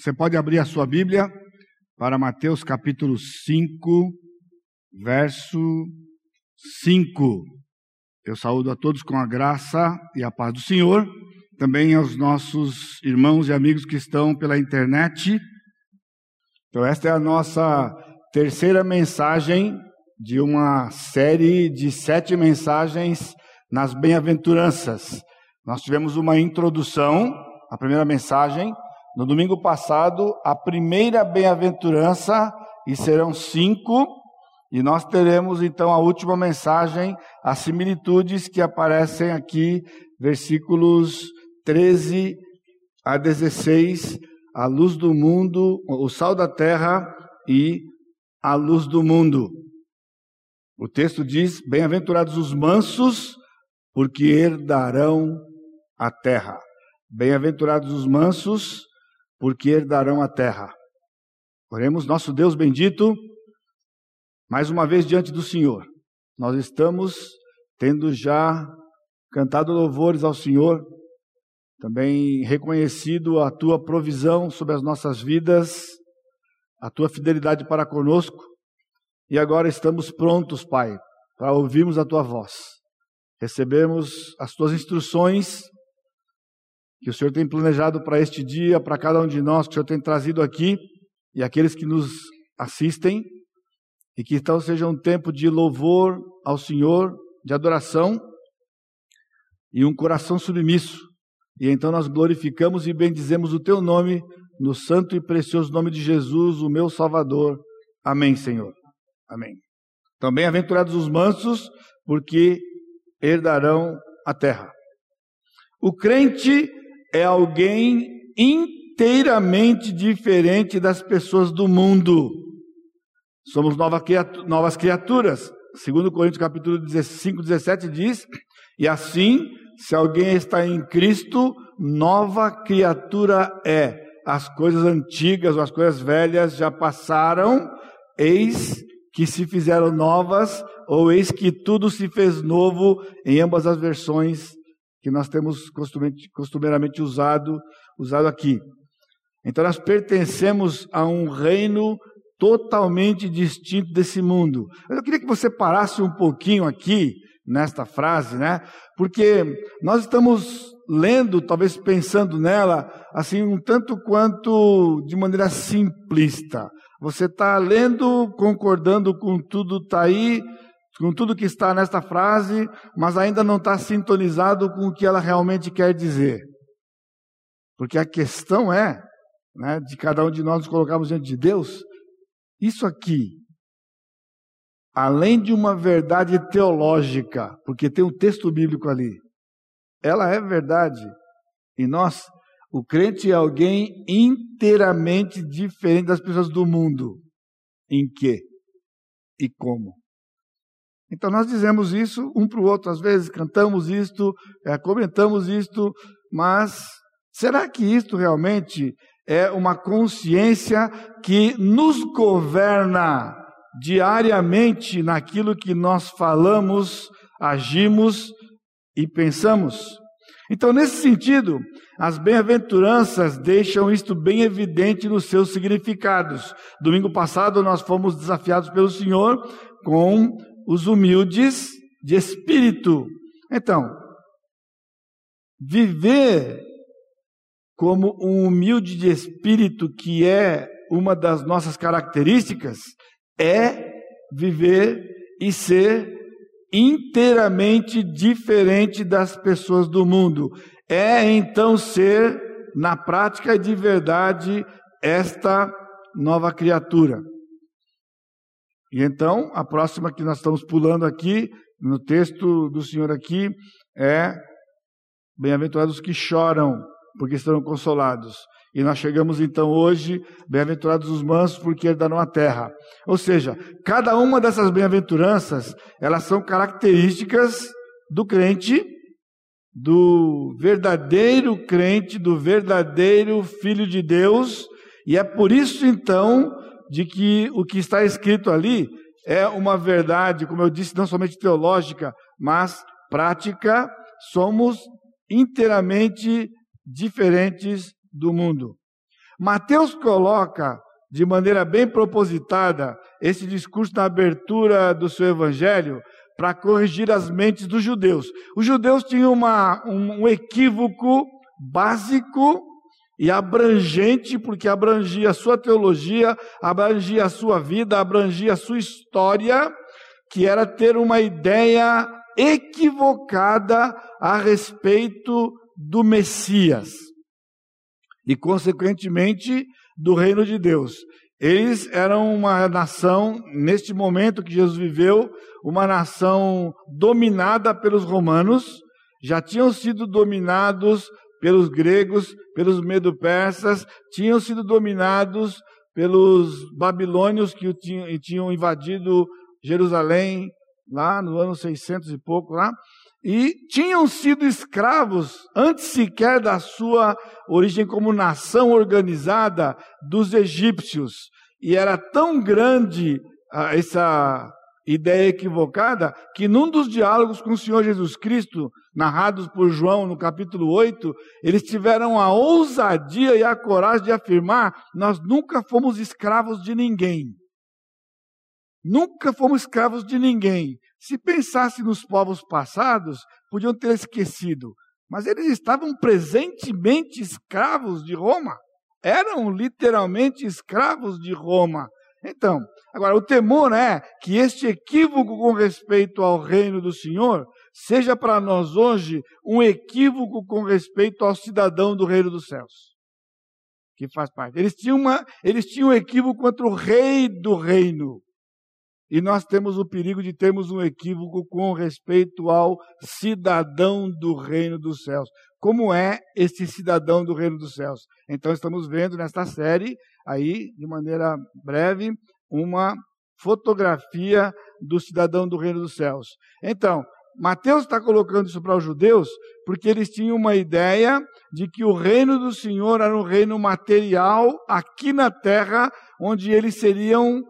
Você pode abrir a sua Bíblia para Mateus capítulo 5, verso 5. Eu saúdo a todos com a graça e a paz do Senhor, também aos nossos irmãos e amigos que estão pela internet. Então, esta é a nossa terceira mensagem de uma série de sete mensagens nas bem-aventuranças. Nós tivemos uma introdução, a primeira mensagem, no domingo passado, a primeira bem-aventurança, e serão cinco, e nós teremos então a última mensagem, as similitudes que aparecem aqui, versículos 13 a 16, a luz do mundo, o sal da terra e a luz do mundo. O texto diz: Bem-aventurados os mansos, porque herdarão a terra. Bem-aventurados os mansos, porque herdarão a terra. Oremos, nosso Deus bendito, mais uma vez diante do Senhor. Nós estamos tendo já cantado louvores ao Senhor, também reconhecido a tua provisão sobre as nossas vidas, a tua fidelidade para conosco, e agora estamos prontos, Pai, para ouvirmos a tua voz. Recebemos as tuas instruções que o Senhor tem planejado para este dia, para cada um de nós, que o Senhor tem trazido aqui, e aqueles que nos assistem, e que então seja um tempo de louvor ao Senhor, de adoração, e um coração submisso. E então nós glorificamos e bendizemos o Teu nome, no santo e precioso nome de Jesus, o meu Salvador. Amém, Senhor. Amém. Também aventurados os mansos, porque herdarão a terra. O crente é alguém inteiramente diferente das pessoas do mundo. Somos novas criaturas. Segundo Coríntios capítulo 5, 17 diz, e assim, se alguém está em Cristo, nova criatura é. As coisas antigas ou as coisas velhas já passaram, eis que se fizeram novas, ou eis que tudo se fez novo, em ambas as versões que nós temos costumeiramente usado, usado aqui. Então nós pertencemos a um reino totalmente distinto desse mundo. Eu queria que você parasse um pouquinho aqui nesta frase, né? Porque nós estamos lendo, talvez pensando nela, assim, um tanto quanto de maneira simplista. Você está lendo, concordando com tudo está aí, com tudo que está nesta frase, mas ainda não está sintonizado com o que ela realmente quer dizer. Porque a questão é, né, de cada um de nós nos colocarmos diante de Deus, isso aqui, além de uma verdade teológica, porque tem um texto bíblico ali, ela é verdade. E nós, o crente é alguém inteiramente diferente das pessoas do mundo. Em que e como? Então nós dizemos isso um para o outro, às vezes cantamos isto, é, comentamos isto, mas será que isto realmente é uma consciência que nos governa diariamente naquilo que nós falamos, agimos e pensamos? Então, nesse sentido, as bem-aventuranças deixam isto bem evidente nos seus significados. Domingo passado, nós fomos desafiados pelo Senhor com os humildes de espírito. Então, viver como um humilde de espírito, que é uma das nossas características, é viver e ser inteiramente diferente das pessoas do mundo. É então ser, na prática de verdade, esta nova criatura. E então, a próxima que nós estamos pulando aqui, no texto do Senhor aqui, é Bem-aventurados que choram, porque serão consolados. E nós chegamos então hoje, bem-aventurados os mansos, porque herdarão a terra. Ou seja, cada uma dessas bem-aventuranças, elas são características do crente, do verdadeiro crente, do verdadeiro filho de Deus, e é por isso então de que o que está escrito ali é uma verdade, como eu disse, não somente teológica, mas prática. Somos inteiramente diferentes do mundo. Mateus coloca de maneira bem propositada esse discurso na abertura do seu evangelho para corrigir as mentes dos judeus. Os judeus tinham uma, um, um equívoco básico e abrangente, porque abrangia a sua teologia, abrangia a sua vida, abrangia a sua história, que era ter uma ideia equivocada a respeito do Messias e, consequentemente, do reino de Deus. Eles eram uma nação, neste momento que Jesus viveu, uma nação dominada pelos romanos, já tinham sido dominados pelos gregos, pelos medo-persas, tinham sido dominados pelos babilônios que tinham invadido Jerusalém lá no ano 600 e pouco lá, e tinham sido escravos antes sequer da sua origem como nação organizada dos egípcios. E era tão grande ah, essa ideia equivocada que num dos diálogos com o Senhor Jesus Cristo, narrados por João no capítulo 8, eles tiveram a ousadia e a coragem de afirmar: nós nunca fomos escravos de ninguém. Nunca fomos escravos de ninguém. Se pensasse nos povos passados, podiam ter esquecido. Mas eles estavam presentemente escravos de Roma. Eram literalmente escravos de Roma. Então, agora o temor é que este equívoco com respeito ao reino do Senhor seja para nós hoje um equívoco com respeito ao cidadão do reino dos céus. Que faz parte. Eles tinham, uma, eles tinham um equívoco contra o rei do reino. E nós temos o perigo de termos um equívoco com respeito ao cidadão do reino dos céus. Como é esse cidadão do reino dos céus? Então estamos vendo nesta série aí, de maneira breve, uma fotografia do cidadão do reino dos céus. Então, Mateus está colocando isso para os judeus porque eles tinham uma ideia de que o reino do Senhor era um reino material aqui na terra, onde eles seriam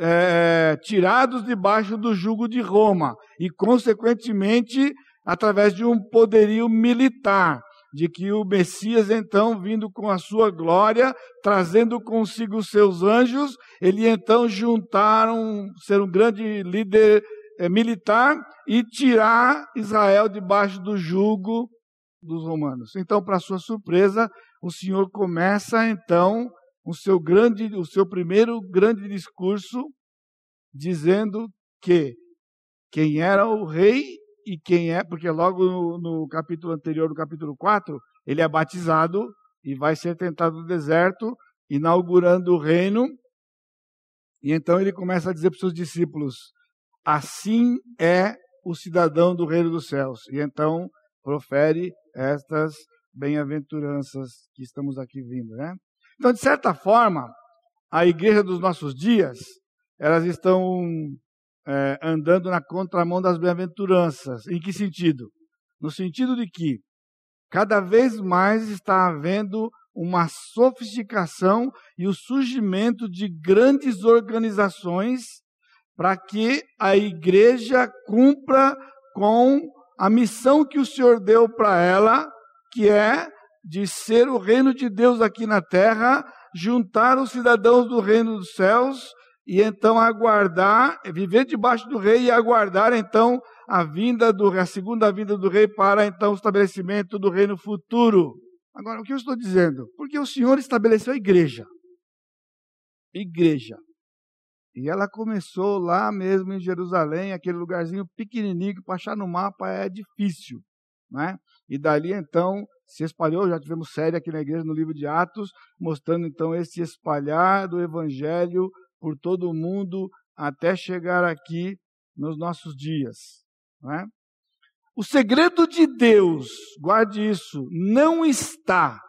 é, tirados debaixo do jugo de Roma e, consequentemente, através de um poderio militar, de que o Messias, então, vindo com a sua glória, trazendo consigo os seus anjos, ele então juntaram, ser um grande líder é, militar e tirar Israel debaixo do jugo dos romanos. Então, para sua surpresa, o Senhor começa então o seu grande, o seu primeiro grande discurso, dizendo que quem era o rei e quem é, porque logo no, no capítulo anterior, no capítulo 4, ele é batizado e vai ser tentado no deserto, inaugurando o reino. E então ele começa a dizer para os seus discípulos: Assim é o cidadão do reino dos céus. E então profere estas bem-aventuranças que estamos aqui vindo, né? Então, de certa forma, a igreja dos nossos dias, elas estão é, andando na contramão das bem-aventuranças. Em que sentido? No sentido de que cada vez mais está havendo uma sofisticação e o surgimento de grandes organizações para que a igreja cumpra com a missão que o Senhor deu para ela, que é de ser o reino de Deus aqui na terra, juntar os cidadãos do reino dos céus e então aguardar, viver debaixo do rei e aguardar então a vinda do a segunda vinda do rei para então o estabelecimento do reino futuro. Agora, o que eu estou dizendo? Porque o Senhor estabeleceu a igreja. Igreja. E ela começou lá mesmo em Jerusalém, aquele lugarzinho pequenininho que para achar no mapa é difícil, né? E dali então se espalhou, já tivemos série aqui na igreja no livro de Atos, mostrando então esse espalhar do evangelho por todo o mundo até chegar aqui nos nossos dias. É? O segredo de Deus, guarde isso, não está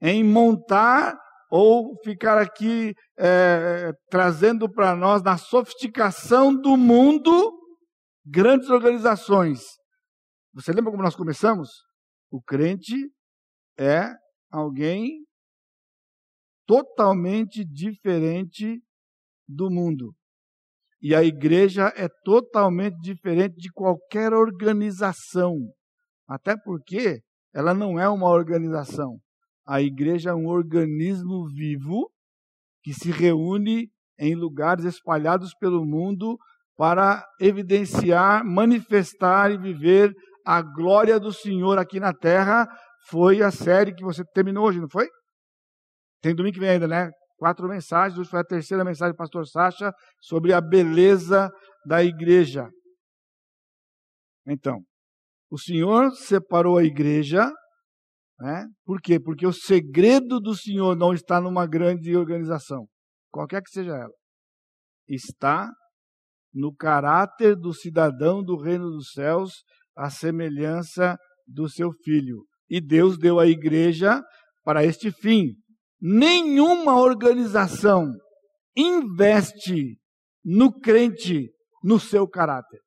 em montar ou ficar aqui é, trazendo para nós, na sofisticação do mundo, grandes organizações. Você lembra como nós começamos? O crente é alguém totalmente diferente do mundo. E a igreja é totalmente diferente de qualquer organização. Até porque ela não é uma organização. A igreja é um organismo vivo que se reúne em lugares espalhados pelo mundo para evidenciar, manifestar e viver a glória do Senhor aqui na terra. Foi a série que você terminou hoje, não foi? Tem domingo que vem ainda, né? Quatro mensagens. Hoje foi a terceira mensagem do pastor Sacha sobre a beleza da igreja. Então, o Senhor separou a igreja, né? Por quê? Porque o segredo do Senhor não está numa grande organização, qualquer que seja ela. Está no caráter do cidadão do reino dos céus, a semelhança do seu filho. E Deus deu à igreja para este fim. Nenhuma organização investe no crente no seu caráter.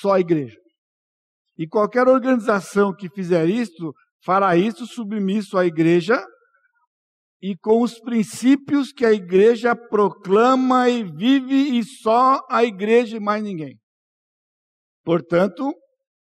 Só a igreja. E qualquer organização que fizer isto, fará isso submisso à igreja e com os princípios que a igreja proclama e vive, e só a igreja e mais ninguém. Portanto,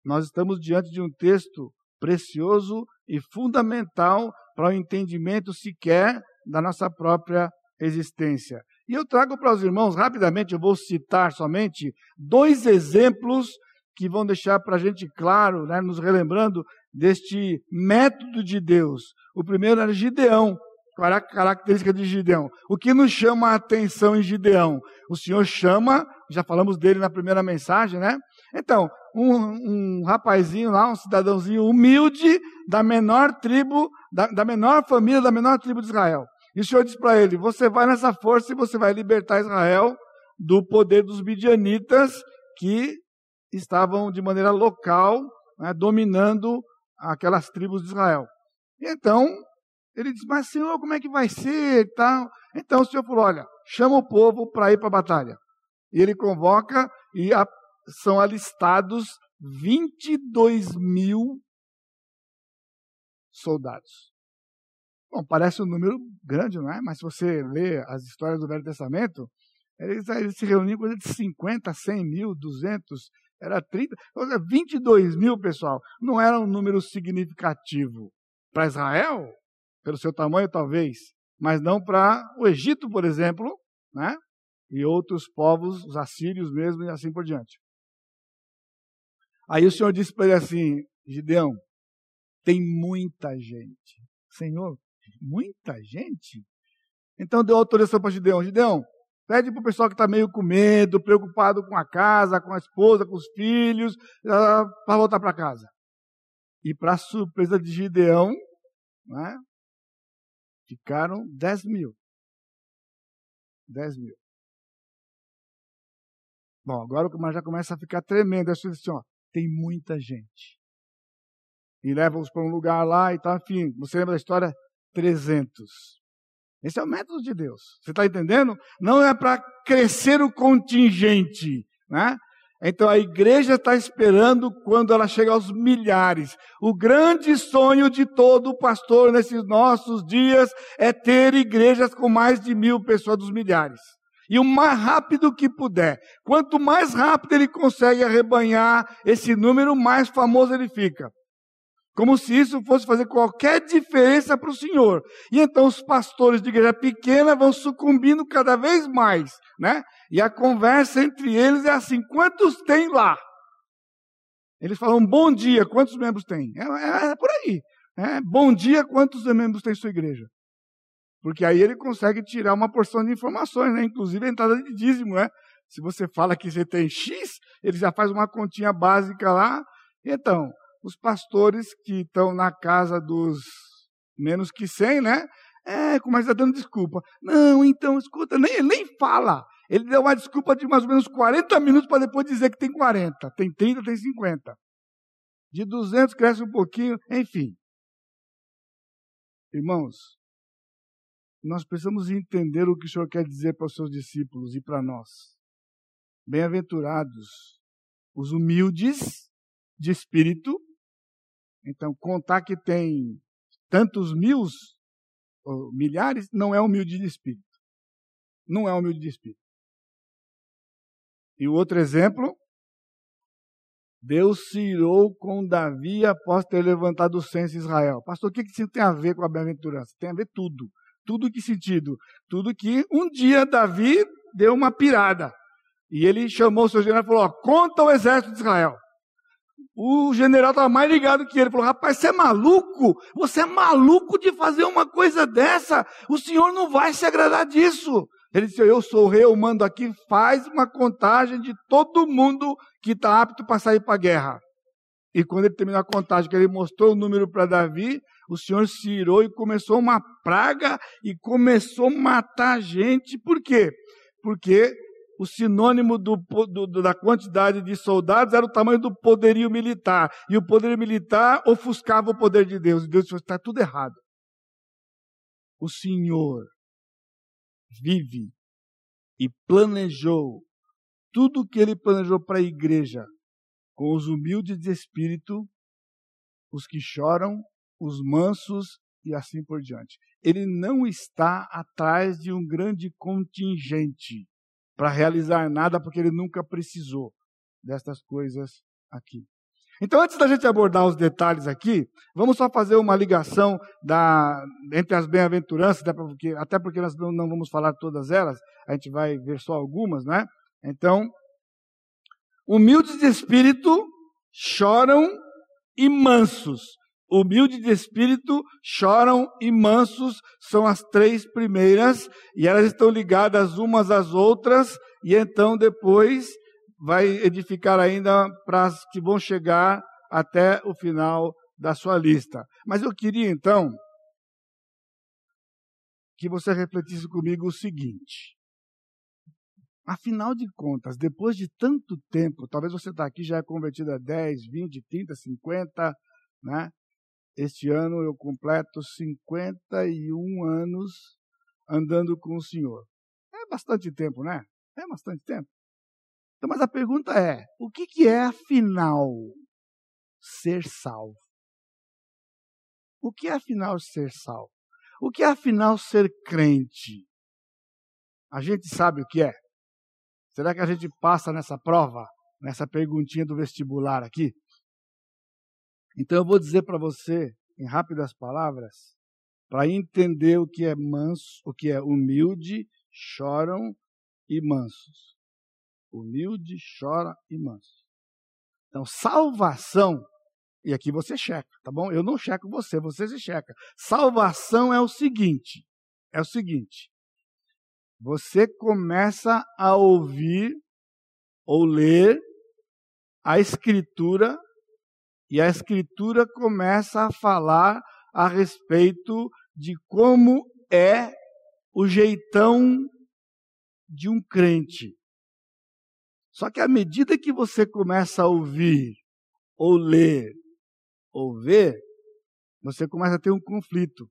nós estamos diante de um texto precioso e fundamental para o entendimento sequer da nossa própria existência. E eu trago para os irmãos, rapidamente, eu vou citar somente dois exemplos que vão deixar para a gente claro, né, nos relembrando deste método de Deus. O primeiro era Gideão. A característica de Gideão? O que nos chama a atenção em Gideão? O Senhor chama, já falamos dele na primeira mensagem, né? Então, um, um rapazinho lá, um cidadãozinho humilde, da menor tribo, da, da menor família, da menor tribo de Israel. E o Senhor diz para ele: Você vai nessa força e você vai libertar Israel do poder dos midianitas que estavam de maneira local né, dominando aquelas tribos de Israel. E então ele diz: Mas Senhor, como é que vai ser? Tal. Então o Senhor falou: Olha, chama o povo para ir para a batalha. E ele convoca e a, são alistados 22 mil soldados. Bom, parece um número grande, não é? Mas se você lê as histórias do Velho Testamento, eles, eles se reuniam com de 50, 100 mil, 200, era 30, 22 mil, pessoal. Não era um número significativo. Para Israel, pelo seu tamanho, talvez, mas não para o Egito, por exemplo, né? e outros povos, os assírios mesmo, e assim por diante. Aí o Senhor disse para ele assim: Gideão, tem muita gente. Senhor, muita gente? Então deu autorização para Gideão: Gideão, pede para o pessoal que está meio com medo, preocupado com a casa, com a esposa, com os filhos, ah, para voltar para casa. E para surpresa de Gideão, né, Ficaram 10 mil. 10 mil. Bom, agora o já começa a ficar tremendo. É assim, ó, tem muita gente. E leva-os para um lugar lá e tal. Enfim, você lembra da história? 300. Esse é o método de Deus. Você está entendendo? Não é para crescer o contingente, né? Então a igreja está esperando quando ela chega aos milhares. O grande sonho de todo pastor nesses nossos dias é ter igrejas com mais de mil pessoas dos milhares. E o mais rápido que puder. Quanto mais rápido ele consegue arrebanhar esse número, mais famoso ele fica. Como se isso fosse fazer qualquer diferença para o Senhor. E então os pastores de igreja pequena vão sucumbindo cada vez mais, né? E a conversa entre eles é assim: quantos tem lá? Eles falam bom dia, quantos membros tem? É, é, é por aí. É, bom dia, quantos membros tem sua igreja? Porque aí ele consegue tirar uma porção de informações, né? Inclusive a entrada de dízimo, né? Se você fala que você tem X, ele já faz uma continha básica lá. Então, os pastores que estão na casa dos menos que 100, né? É, começa dando desculpa. Não, então, escuta, nem, nem fala. Ele deu uma desculpa de mais ou menos 40 minutos para depois dizer que tem 40. Tem 30, tem 50. De 200 cresce um pouquinho, enfim. Irmãos, nós precisamos entender o que o Senhor quer dizer para os seus discípulos e para nós. Bem-aventurados os humildes de espírito, então, contar que tem tantos mil, milhares, não é humilde de espírito. Não é humilde de espírito. E o outro exemplo, Deus se irou com Davi após ter levantado o censo Israel. Pastor, o que isso tem a ver com a bem-aventurança? Tem a ver tudo. Tudo que sentido? Tudo que um dia Davi deu uma pirada. E ele chamou o seu general e falou: ó, conta o exército de Israel. O general estava mais ligado que ele. Falou: rapaz, você é maluco? Você é maluco de fazer uma coisa dessa? O senhor não vai se agradar disso. Ele disse: Eu sou o rei, eu mando aqui, faz uma contagem de todo mundo que está apto para sair para a guerra. E quando ele terminou a contagem, que ele mostrou o número para Davi, o Senhor se irou e começou uma praga e começou a matar gente. Por quê? Porque o sinônimo do, do, da quantidade de soldados era o tamanho do poderio militar. E o poderio militar ofuscava o poder de Deus. E Deus disse: está tudo errado. O Senhor vive e planejou tudo o que ele planejou para a igreja com os humildes de espírito, os que choram, os mansos e assim por diante. Ele não está atrás de um grande contingente para realizar nada, porque ele nunca precisou destas coisas aqui. Então, antes da gente abordar os detalhes aqui, vamos só fazer uma ligação da, entre as bem-aventuranças, até porque, até porque nós não, não vamos falar todas elas, a gente vai ver só algumas, né? Então, humildes de espírito choram e mansos. Humilde de espírito, choram e mansos são as três primeiras, e elas estão ligadas umas às outras, e então depois vai edificar ainda para as que vão chegar até o final da sua lista. Mas eu queria então que você refletisse comigo o seguinte. Afinal de contas, depois de tanto tempo, talvez você está aqui já é convertido a 10, 20, 30, 50, né? Este ano eu completo 51 anos andando com o Senhor. É bastante tempo, né? É bastante tempo. Então, mas a pergunta é: o que, que é, afinal, ser salvo? O que é, afinal, ser salvo? O que é, afinal, ser crente? A gente sabe o que é? Será que a gente passa nessa prova, nessa perguntinha do vestibular aqui? Então eu vou dizer para você, em rápidas palavras, para entender o que é manso, o que é humilde, choram e mansos. Humilde, chora e manso. Então, salvação, e aqui você checa, tá bom? Eu não checo você, você se checa. Salvação é o seguinte: é o seguinte. Você começa a ouvir ou ler a Escritura e a Escritura começa a falar a respeito de como é o jeitão de um crente. Só que à medida que você começa a ouvir, ou ler, ou ver, você começa a ter um conflito.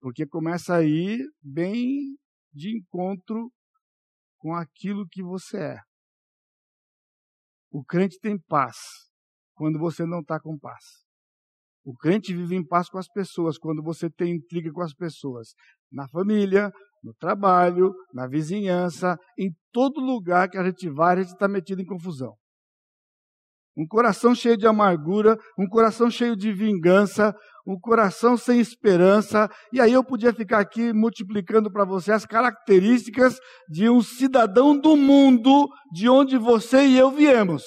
Porque começa a ir bem de encontro com aquilo que você é. O crente tem paz quando você não está com paz. O crente vive em paz com as pessoas quando você tem intriga com as pessoas. Na família, no trabalho, na vizinhança, em todo lugar que a gente vai, a gente está metido em confusão. Um coração cheio de amargura, um coração cheio de vingança, um coração sem esperança. E aí eu podia ficar aqui multiplicando para você as características de um cidadão do mundo de onde você e eu viemos.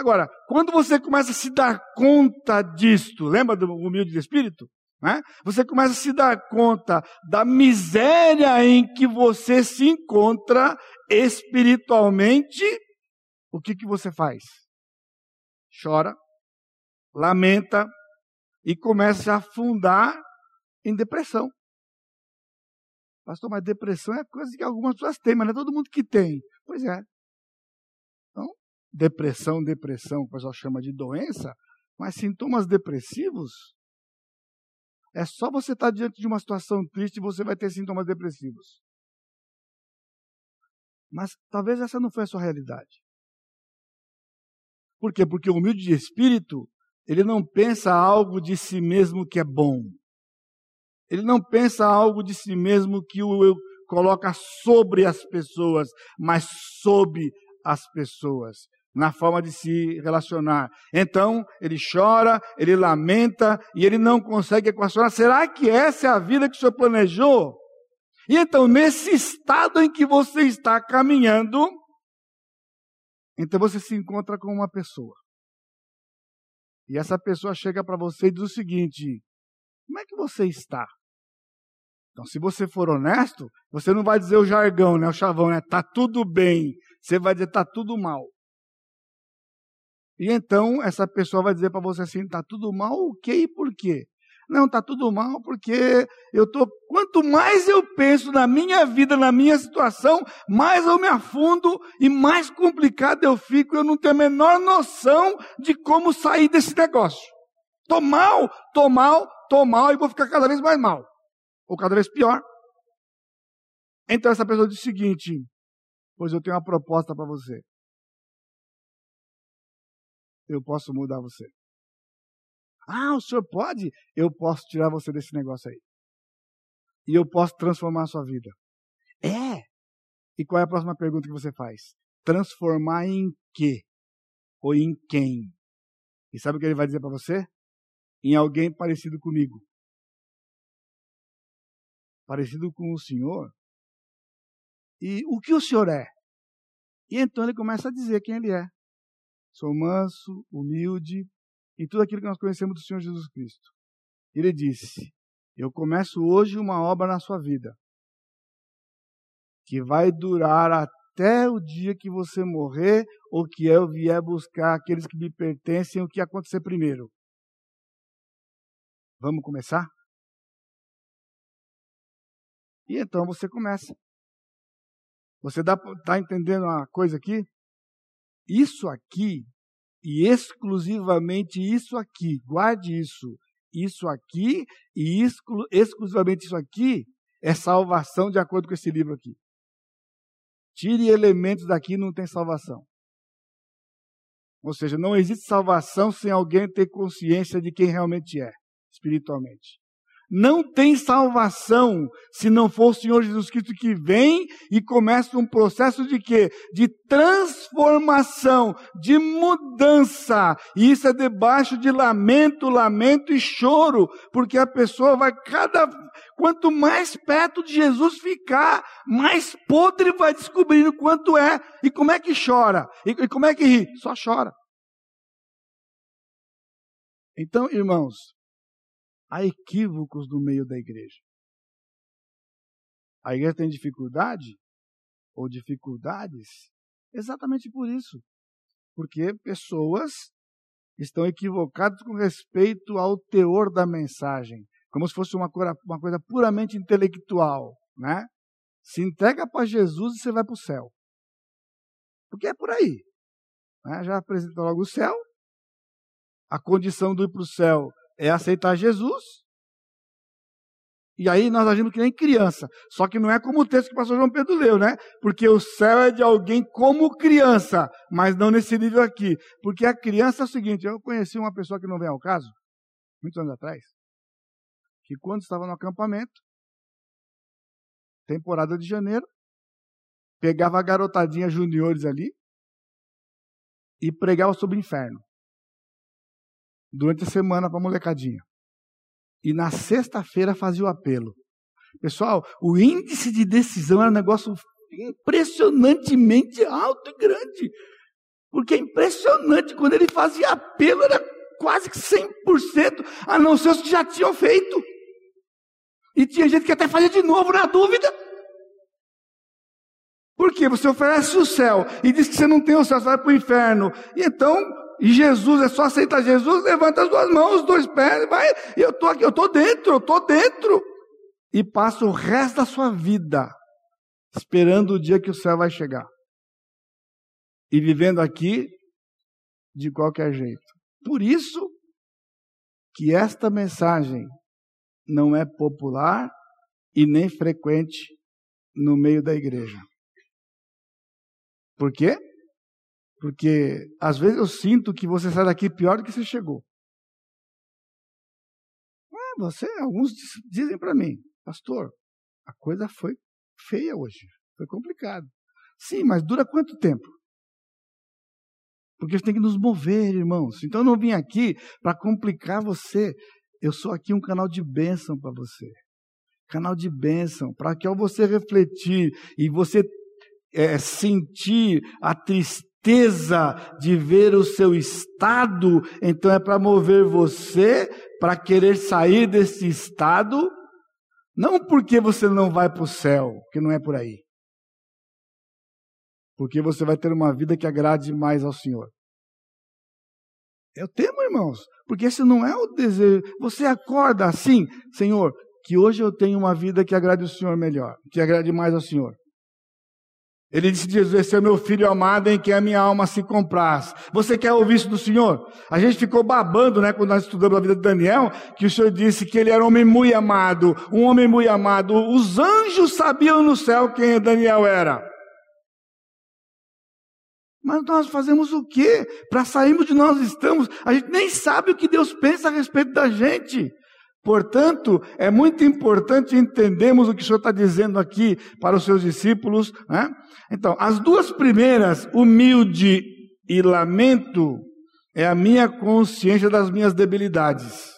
Agora, quando você começa a se dar conta disto, lembra do humilde de espírito? Né? Você começa a se dar conta da miséria em que você se encontra espiritualmente, o que, que você faz? Chora, lamenta e começa a afundar em depressão. Pastor, mas depressão é coisa que algumas pessoas têm, mas não é todo mundo que tem. Pois é depressão, depressão, o pessoal chama de doença, mas sintomas depressivos, é só você estar diante de uma situação triste e você vai ter sintomas depressivos. Mas talvez essa não foi a sua realidade. Por quê? Porque o humilde de espírito, ele não pensa algo de si mesmo que é bom. Ele não pensa algo de si mesmo que o coloca sobre as pessoas, mas sob as pessoas. Na forma de se relacionar. Então, ele chora, ele lamenta e ele não consegue equacionar. Será que essa é a vida que o Senhor planejou? E então, nesse estado em que você está caminhando, então você se encontra com uma pessoa. E essa pessoa chega para você e diz o seguinte: Como é que você está? Então, se você for honesto, você não vai dizer o jargão, né, o chavão, né? Tá tudo bem. Você vai dizer tá tudo mal. E então essa pessoa vai dizer para você assim, tá tudo mal o quê e por quê? Não, tá tudo mal porque eu tô quanto mais eu penso na minha vida, na minha situação, mais eu me afundo e mais complicado eu fico, eu não tenho a menor noção de como sair desse negócio. Tô mal, tô mal, tô mal e vou ficar cada vez mais mal ou cada vez pior. Então essa pessoa diz o seguinte: Pois eu tenho uma proposta para você. Eu posso mudar você. Ah, o senhor pode? Eu posso tirar você desse negócio aí. E eu posso transformar a sua vida. É. E qual é a próxima pergunta que você faz? Transformar em quê? Ou em quem? E sabe o que ele vai dizer para você? Em alguém parecido comigo parecido com o Senhor. E o que o Senhor é? E então ele começa a dizer quem ele é. Sou manso, humilde, e tudo aquilo que nós conhecemos do Senhor Jesus Cristo. Ele disse: Eu começo hoje uma obra na sua vida, que vai durar até o dia que você morrer, ou que eu vier buscar aqueles que me pertencem, o que acontecer primeiro. Vamos começar? E então você começa. Você está entendendo uma coisa aqui? Isso aqui, e exclusivamente isso aqui, guarde isso. Isso aqui e exclu, exclusivamente isso aqui é salvação de acordo com esse livro aqui. Tire elementos daqui não tem salvação. Ou seja, não existe salvação sem alguém ter consciência de quem realmente é, espiritualmente. Não tem salvação se não for o Senhor Jesus Cristo que vem e começa um processo de quê? De transformação, de mudança. E isso é debaixo de lamento, lamento e choro, porque a pessoa vai cada quanto mais perto de Jesus ficar, mais podre vai descobrindo quanto é e como é que chora e, e como é que ri, só chora. Então, irmãos, há equívocos no meio da igreja. A igreja tem dificuldade ou dificuldades exatamente por isso. Porque pessoas estão equivocadas com respeito ao teor da mensagem, como se fosse uma coisa, uma coisa puramente intelectual, né? Se entrega para Jesus e você vai para o céu. Porque é por aí. Né? Já apresentou logo o céu. A condição do ir para o céu é aceitar Jesus. E aí nós agimos que nem criança. Só que não é como o texto que o pastor João Pedro leu, né? Porque o céu é de alguém como criança, mas não nesse nível aqui. Porque a criança é o seguinte: eu conheci uma pessoa que não vem ao caso, muitos anos atrás, que quando estava no acampamento, temporada de janeiro, pegava a garotadinha juniores ali e pregava sobre o inferno durante a semana para a molecadinha. E na sexta-feira fazia o apelo. Pessoal, o índice de decisão era um negócio impressionantemente alto e grande. Porque é impressionante, quando ele fazia apelo, era quase que 100%, a não ser os que já tinham feito. E tinha gente que até fazia de novo na dúvida. Por quê? Você oferece o céu e diz que você não tem o céu, você vai para o inferno. E então e Jesus, é só aceitar Jesus, levanta as duas mãos, os dois pés, vai, e eu estou aqui, eu estou dentro, eu estou dentro. E passa o resto da sua vida esperando o dia que o céu vai chegar. E vivendo aqui de qualquer jeito. Por isso que esta mensagem não é popular e nem frequente no meio da igreja. Por quê? Porque às vezes eu sinto que você sai daqui pior do que você chegou. É, você, alguns dizem para mim, pastor, a coisa foi feia hoje, foi complicado. Sim, mas dura quanto tempo? Porque isso tem que nos mover, irmãos. Então eu não vim aqui para complicar você. Eu sou aqui um canal de bênção para você. Canal de bênção, para que ao você refletir e você é, sentir a tristeza de ver o seu estado, então é para mover você para querer sair desse estado, não porque você não vai para o céu, que não é por aí. Porque você vai ter uma vida que agrade mais ao Senhor. Eu temo, irmãos, porque esse não é o desejo. Você acorda assim, Senhor, que hoje eu tenho uma vida que agrade o Senhor melhor, que agrade mais ao Senhor. Ele disse: Jesus, esse é meu filho amado em quem a minha alma se compraz. Você quer ouvir isso do Senhor? A gente ficou babando, né, quando nós estudamos a vida de Daniel, que o Senhor disse que ele era um homem muito amado, um homem muito amado. Os anjos sabiam no céu quem Daniel era. Mas nós fazemos o quê? Para sairmos de nós estamos, a gente nem sabe o que Deus pensa a respeito da gente. Portanto, é muito importante entendermos o que o Senhor está dizendo aqui para os seus discípulos. Né? Então, as duas primeiras, humilde e lamento, é a minha consciência das minhas debilidades.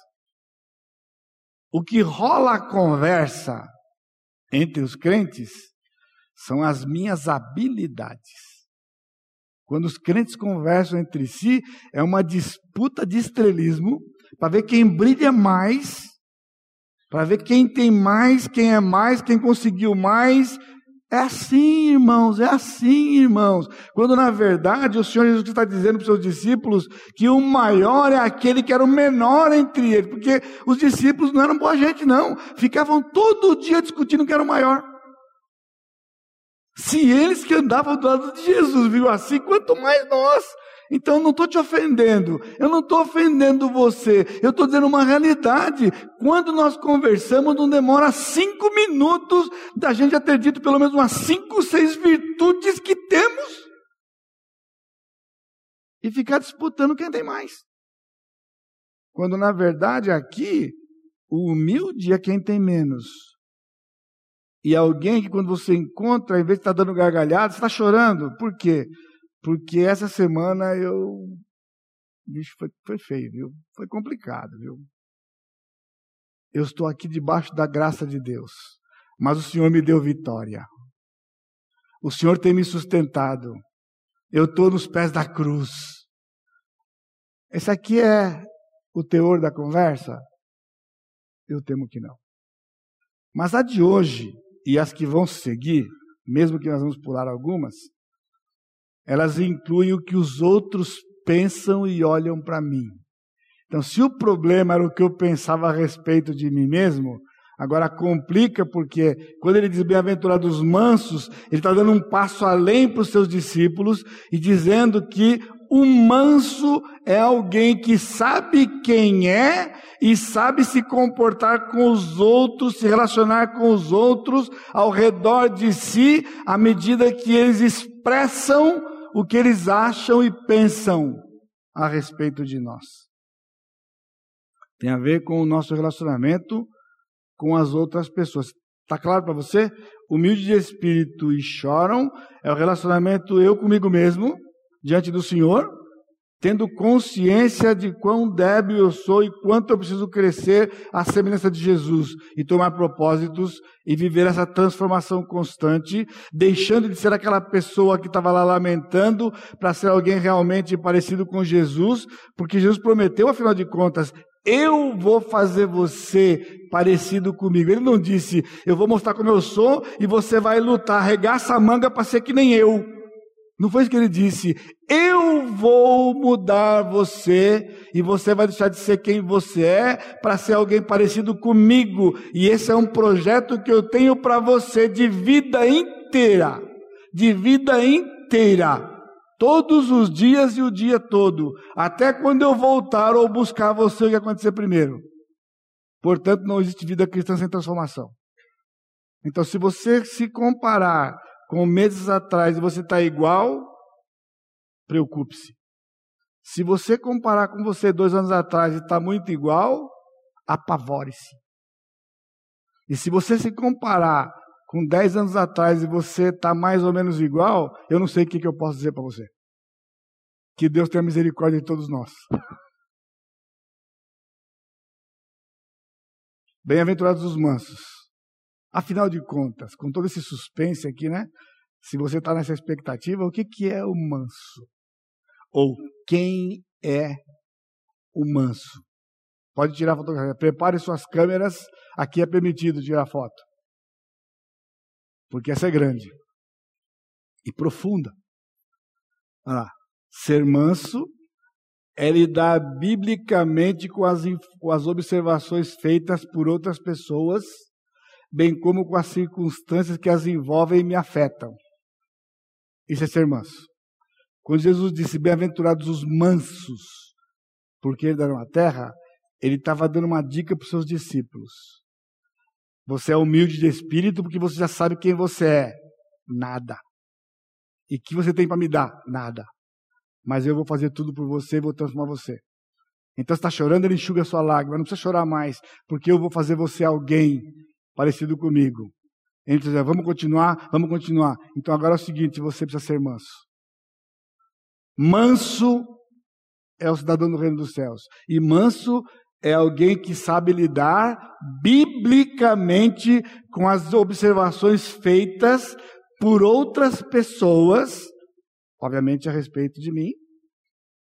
O que rola a conversa entre os crentes são as minhas habilidades. Quando os crentes conversam entre si, é uma disputa de estrelismo para ver quem brilha mais para ver quem tem mais, quem é mais, quem conseguiu mais. É assim, irmãos, é assim, irmãos. Quando na verdade o Senhor Jesus está dizendo para os seus discípulos que o maior é aquele que era o menor entre eles, porque os discípulos não eram boa gente, não. Ficavam todo dia discutindo quem era o maior. Se eles que andavam do lado de Jesus viu assim, quanto mais nós. Então não estou te ofendendo, eu não estou ofendendo você, eu estou dizendo uma realidade. Quando nós conversamos, não demora cinco minutos da gente já ter dito pelo menos umas cinco, seis virtudes que temos e ficar disputando quem tem mais. Quando na verdade aqui, o humilde é quem tem menos. E alguém que quando você encontra, em vez de estar tá dando gargalhada, está chorando. Por quê? Porque essa semana eu. Bicho, foi, foi feio, viu? Foi complicado, viu? Eu estou aqui debaixo da graça de Deus, mas o Senhor me deu vitória. O Senhor tem me sustentado. Eu estou nos pés da cruz. Esse aqui é o teor da conversa? Eu temo que não. Mas a de hoje e as que vão seguir, mesmo que nós vamos pular algumas, elas incluem o que os outros pensam e olham para mim. Então, se o problema era o que eu pensava a respeito de mim mesmo, agora complica porque quando ele diz bem-aventurados mansos, ele está dando um passo além para os seus discípulos e dizendo que o manso é alguém que sabe quem é e sabe se comportar com os outros, se relacionar com os outros ao redor de si, à medida que eles expressam o que eles acham e pensam a respeito de nós. Tem a ver com o nosso relacionamento com as outras pessoas. Está claro para você? Humilde de espírito e choram é o relacionamento eu comigo mesmo, diante do Senhor, tendo consciência de quão débil eu sou e quanto eu preciso crescer à semelhança de Jesus e tomar propósitos e viver essa transformação constante, deixando de ser aquela pessoa que estava lá lamentando para ser alguém realmente parecido com Jesus, porque Jesus prometeu, afinal de contas, eu vou fazer você parecido comigo. Ele não disse, eu vou mostrar como eu sou e você vai lutar, arregaça a manga para ser que nem eu. Não foi isso que ele disse. Eu vou mudar você e você vai deixar de ser quem você é para ser alguém parecido comigo. E esse é um projeto que eu tenho para você de vida inteira. De vida inteira. Todos os dias e o dia todo. Até quando eu voltar ou buscar você, o que acontecer primeiro. Portanto, não existe vida cristã sem transformação. Então, se você se comparar com meses atrás e você está igual, preocupe-se. Se você comparar com você dois anos atrás e está muito igual, apavore-se. E se você se comparar com dez anos atrás e você está mais ou menos igual, eu não sei o que, que eu posso dizer para você. Que Deus tenha misericórdia de todos nós. Bem-aventurados os mansos. Afinal de contas, com todo esse suspense aqui, né? Se você está nessa expectativa, o que, que é o manso? Ou quem é o manso? Pode tirar fotografia. Prepare suas câmeras. Aqui é permitido tirar foto. Porque essa é grande e profunda. Olha lá. Ser manso é lidar biblicamente com as, com as observações feitas por outras pessoas, bem como com as circunstâncias que as envolvem e me afetam. Isso é ser manso. Quando Jesus disse: Bem-aventurados os mansos, porque herdarão a terra, ele estava dando uma dica para os seus discípulos. Você é humilde de espírito porque você já sabe quem você é. Nada. E que você tem para me dar? Nada. Mas eu vou fazer tudo por você e vou transformar você. Então está chorando, ele enxuga a sua lágrima. Não precisa chorar mais, porque eu vou fazer você alguém parecido comigo. Ele diz, vamos continuar, vamos continuar. Então agora é o seguinte, você precisa ser manso. Manso é o cidadão do reino dos céus. E manso é alguém que sabe lidar biblicamente com as observações feitas por outras pessoas, obviamente a respeito de mim,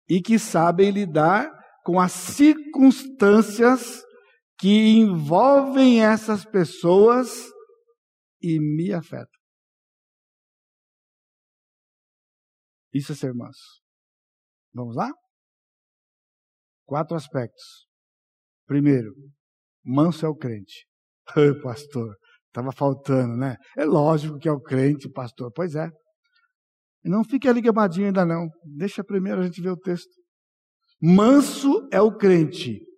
e que sabem lidar com as circunstâncias que envolvem essas pessoas e me afetam. Isso é ser manso. Vamos lá? Quatro aspectos. Primeiro, manso é o crente. pastor, estava faltando, né? É lógico que é o crente, pastor. Pois é. Não fique ali gamadinho ainda não. Deixa primeiro a gente ver o texto. Manso é o crente.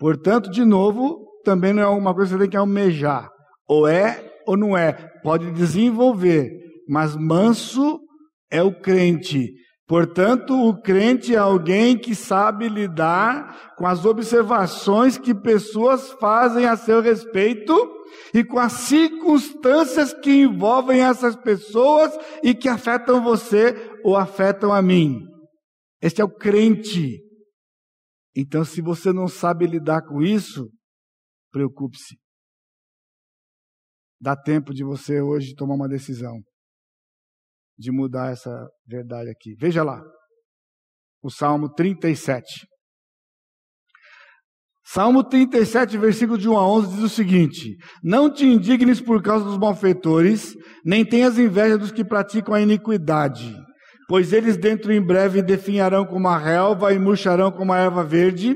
Portanto, de novo, também não é uma coisa que você tem que almejar. Ou é ou não é. Pode desenvolver. Mas manso é o crente. Portanto, o crente é alguém que sabe lidar com as observações que pessoas fazem a seu respeito e com as circunstâncias que envolvem essas pessoas e que afetam você ou afetam a mim. Este é o crente. Então, se você não sabe lidar com isso, preocupe-se. Dá tempo de você hoje tomar uma decisão de mudar essa verdade aqui. Veja lá, o Salmo 37. Salmo 37, versículo de 1 a 11 diz o seguinte: Não te indignes por causa dos malfeitores, nem tenhas inveja dos que praticam a iniquidade, pois eles dentro em breve definharão como a relva e murcharão como a erva verde.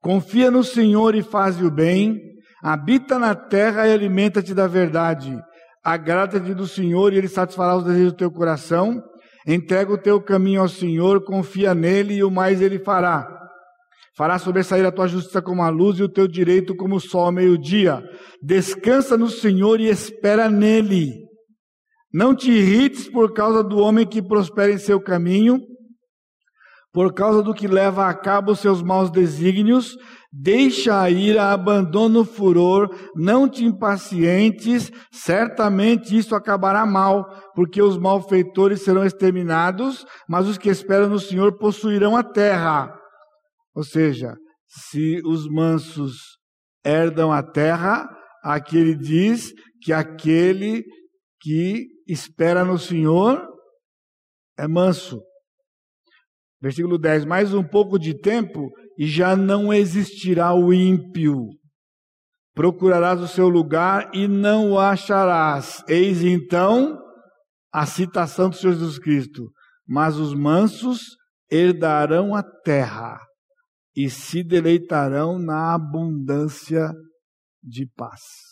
Confia no Senhor e faz o bem, habita na terra e alimenta-te da verdade agrada-te do Senhor e Ele satisfará os desejos do teu coração. Entrega o teu caminho ao Senhor, confia nele e o mais Ele fará. Fará sobressair a tua justiça como a luz e o teu direito como o sol ao meio-dia. Descansa no Senhor e espera nele. Não te irrites por causa do homem que prospera em seu caminho, por causa do que leva a cabo seus maus desígnios, Deixa a ira, abandona o furor, não te impacientes, certamente isso acabará mal, porque os malfeitores serão exterminados, mas os que esperam no Senhor possuirão a terra. Ou seja, se os mansos herdam a terra, aqui ele diz que aquele que espera no Senhor é manso. Versículo 10: Mais um pouco de tempo e já não existirá o ímpio. Procurarás o seu lugar e não o acharás. Eis então a citação do Senhor Jesus Cristo. Mas os mansos herdarão a terra e se deleitarão na abundância de paz.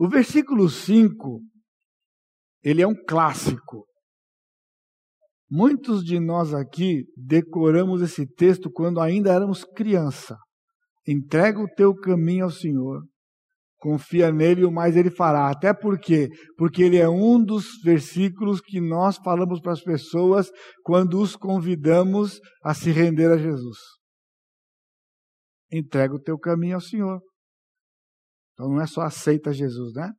O versículo 5, ele é um clássico. Muitos de nós aqui decoramos esse texto quando ainda éramos criança. Entrega o teu caminho ao Senhor, confia nele e o mais ele fará. Até porque, porque ele é um dos versículos que nós falamos para as pessoas quando os convidamos a se render a Jesus. Entrega o teu caminho ao Senhor. Então não é só aceita Jesus, né?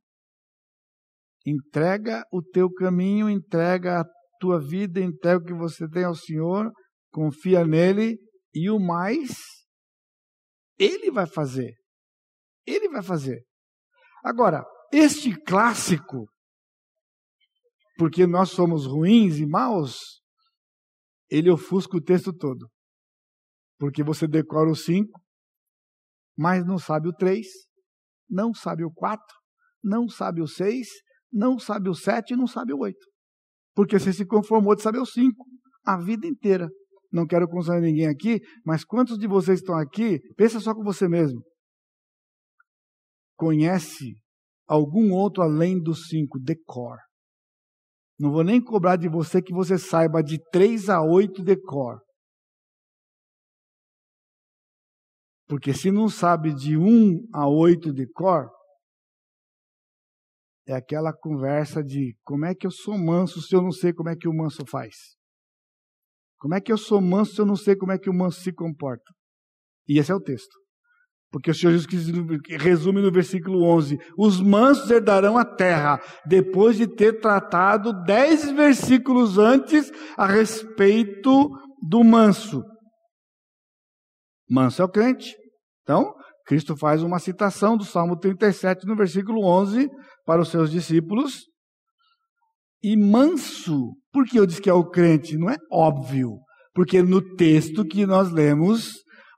Entrega o teu caminho, entrega a tua vida, entrega o que você tem ao Senhor, confia nele e o mais ele vai fazer. Ele vai fazer. Agora, este clássico, porque nós somos ruins e maus, ele ofusca o texto todo. Porque você decora o 5, mas não sabe o 3, não sabe o 4, não sabe o 6, não sabe o 7 e não sabe o 8. Porque você se conformou de saber o 5 a vida inteira. Não quero constranger ninguém aqui, mas quantos de vocês estão aqui, pensa só com você mesmo. Conhece algum outro além dos cinco, decor. Não vou nem cobrar de você que você saiba de 3 a 8 decor. Porque se não sabe de 1 a 8 decor, é aquela conversa de como é que eu sou manso se eu não sei como é que o manso faz. Como é que eu sou manso se eu não sei como é que o manso se comporta? E esse é o texto. Porque o Senhor Jesus resume no versículo 11: os mansos herdarão a terra, depois de ter tratado dez versículos antes a respeito do manso. Manso é o crente. Então, Cristo faz uma citação do Salmo 37, no versículo 11, para os seus discípulos. E manso, por que eu disse que é o crente? Não é óbvio. Porque no texto que nós lemos,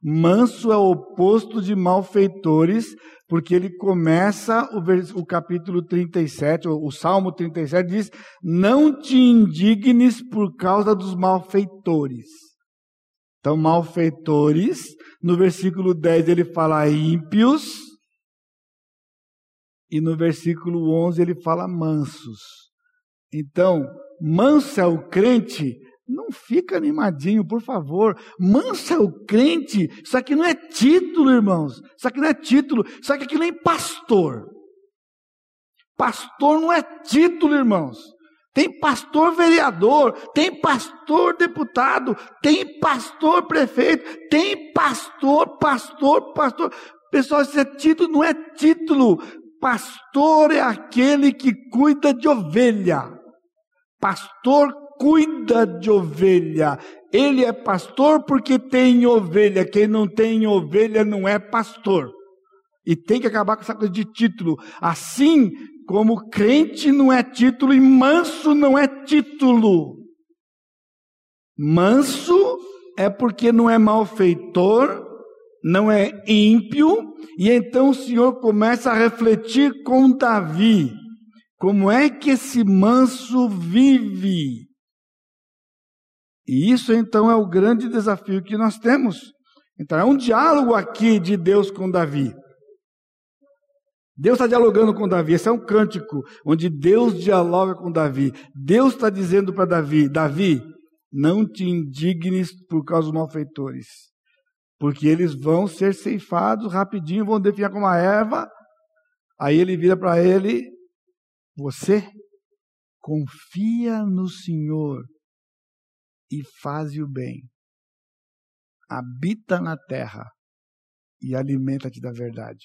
Manso é o oposto de malfeitores, porque ele começa o, o capítulo 37, o, o Salmo 37 diz: Não te indignes por causa dos malfeitores. Então, malfeitores, no versículo 10 ele fala ímpios, e no versículo 11 ele fala mansos. Então, manso é o crente não fica animadinho, por favor. Mansa o crente. Isso aqui não é título, irmãos. Isso aqui não é título. Isso aqui nem pastor. Pastor não é título, irmãos. Tem pastor vereador, tem pastor deputado, tem pastor prefeito, tem pastor, pastor, pastor. Pessoal, isso é título, não é título. Pastor é aquele que cuida de ovelha. Pastor cuida de ovelha. Ele é pastor porque tem ovelha. Quem não tem ovelha não é pastor. E tem que acabar com essa coisa de título. Assim como crente não é título e manso não é título. Manso é porque não é malfeitor, não é ímpio, e então o Senhor começa a refletir com Davi. Como é que esse manso vive? E isso então é o grande desafio que nós temos. Então é um diálogo aqui de Deus com Davi. Deus está dialogando com Davi. Esse é um cântico onde Deus dialoga com Davi. Deus está dizendo para Davi: Davi, não te indignes por causa dos malfeitores, porque eles vão ser ceifados rapidinho, vão definhar como a erva. Aí ele vira para ele: Você confia no Senhor e faze o bem. Habita na terra e alimenta-te da verdade.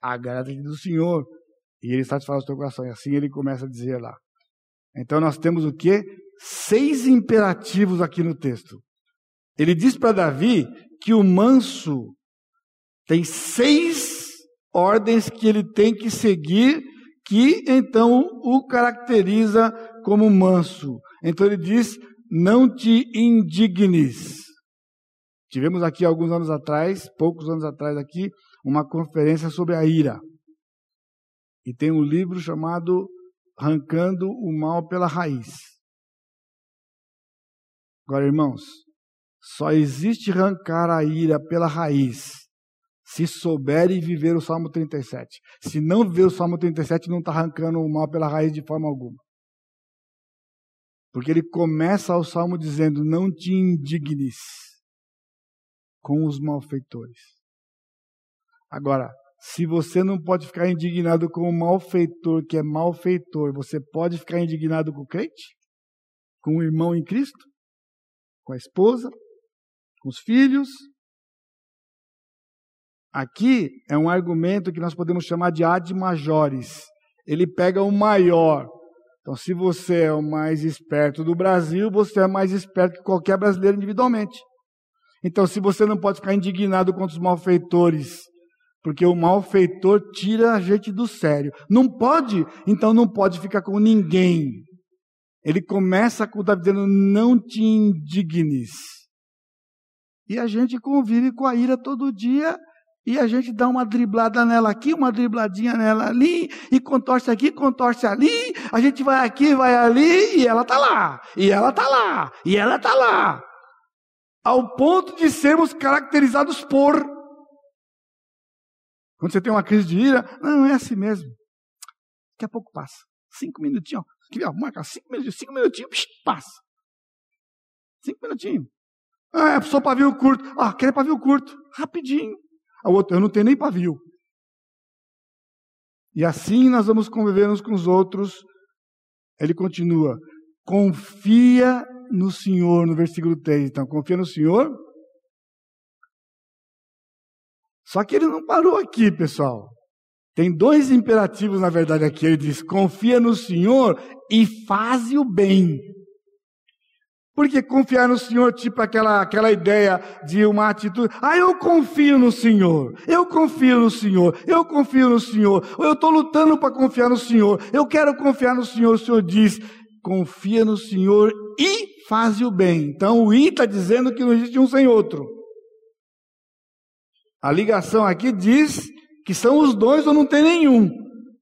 Agrada-te do Senhor e Ele satisfaz o teu coração. E assim ele começa a dizer lá. Então nós temos o que? Seis imperativos aqui no texto. Ele diz para Davi que o manso tem seis ordens que ele tem que seguir, que então o caracteriza como manso. Então ele diz: não te indignes. Tivemos aqui alguns anos atrás, poucos anos atrás aqui, uma conferência sobre a ira. E tem um livro chamado Arrancando o Mal pela Raiz. Agora, irmãos, só existe arrancar a ira pela raiz se souber viver o Salmo 37. Se não viver o Salmo 37, não está arrancando o mal pela raiz de forma alguma. Porque ele começa o salmo dizendo: Não te indignes com os malfeitores. Agora, se você não pode ficar indignado com o malfeitor que é malfeitor, você pode ficar indignado com o crente? Com o irmão em Cristo? Com a esposa? Com os filhos? Aqui é um argumento que nós podemos chamar de ad majores. Ele pega o maior Então, se você é o mais esperto do Brasil, você é mais esperto que qualquer brasileiro individualmente. Então, se você não pode ficar indignado contra os malfeitores, porque o malfeitor tira a gente do sério. Não pode, então não pode ficar com ninguém. Ele começa com Davi dizendo: não te indignes. E a gente convive com a ira todo dia e a gente dá uma driblada nela aqui, uma dribladinha nela ali, e contorce aqui, contorce ali, a gente vai aqui, vai ali, e ela está lá, e ela está lá, e ela está lá. Ao ponto de sermos caracterizados por. Quando você tem uma crise de ira, não, é assim mesmo. Daqui a pouco passa. Cinco minutinhos, ó, marca, cinco minutinhos, cinco minutinhos, psh, passa. Cinco minutinhos. Ah, é só pavio curto. Ah, querer pavio curto. Rapidinho. A outra, eu não tenho nem pavio. E assim nós vamos conviver uns com os outros. Ele continua: confia no Senhor, no versículo 3. Então, confia no Senhor. Só que ele não parou aqui, pessoal. Tem dois imperativos, na verdade, aqui. Ele diz: confia no Senhor e faz o bem. Porque confiar no Senhor, tipo aquela, aquela ideia de uma atitude, ah, eu confio no Senhor, eu confio no Senhor, eu confio no Senhor, ou eu estou lutando para confiar no Senhor, eu quero confiar no Senhor, o Senhor diz, confia no Senhor e faz o bem. Então o I está dizendo que não existe um sem outro. A ligação aqui diz que são os dois ou não tem nenhum.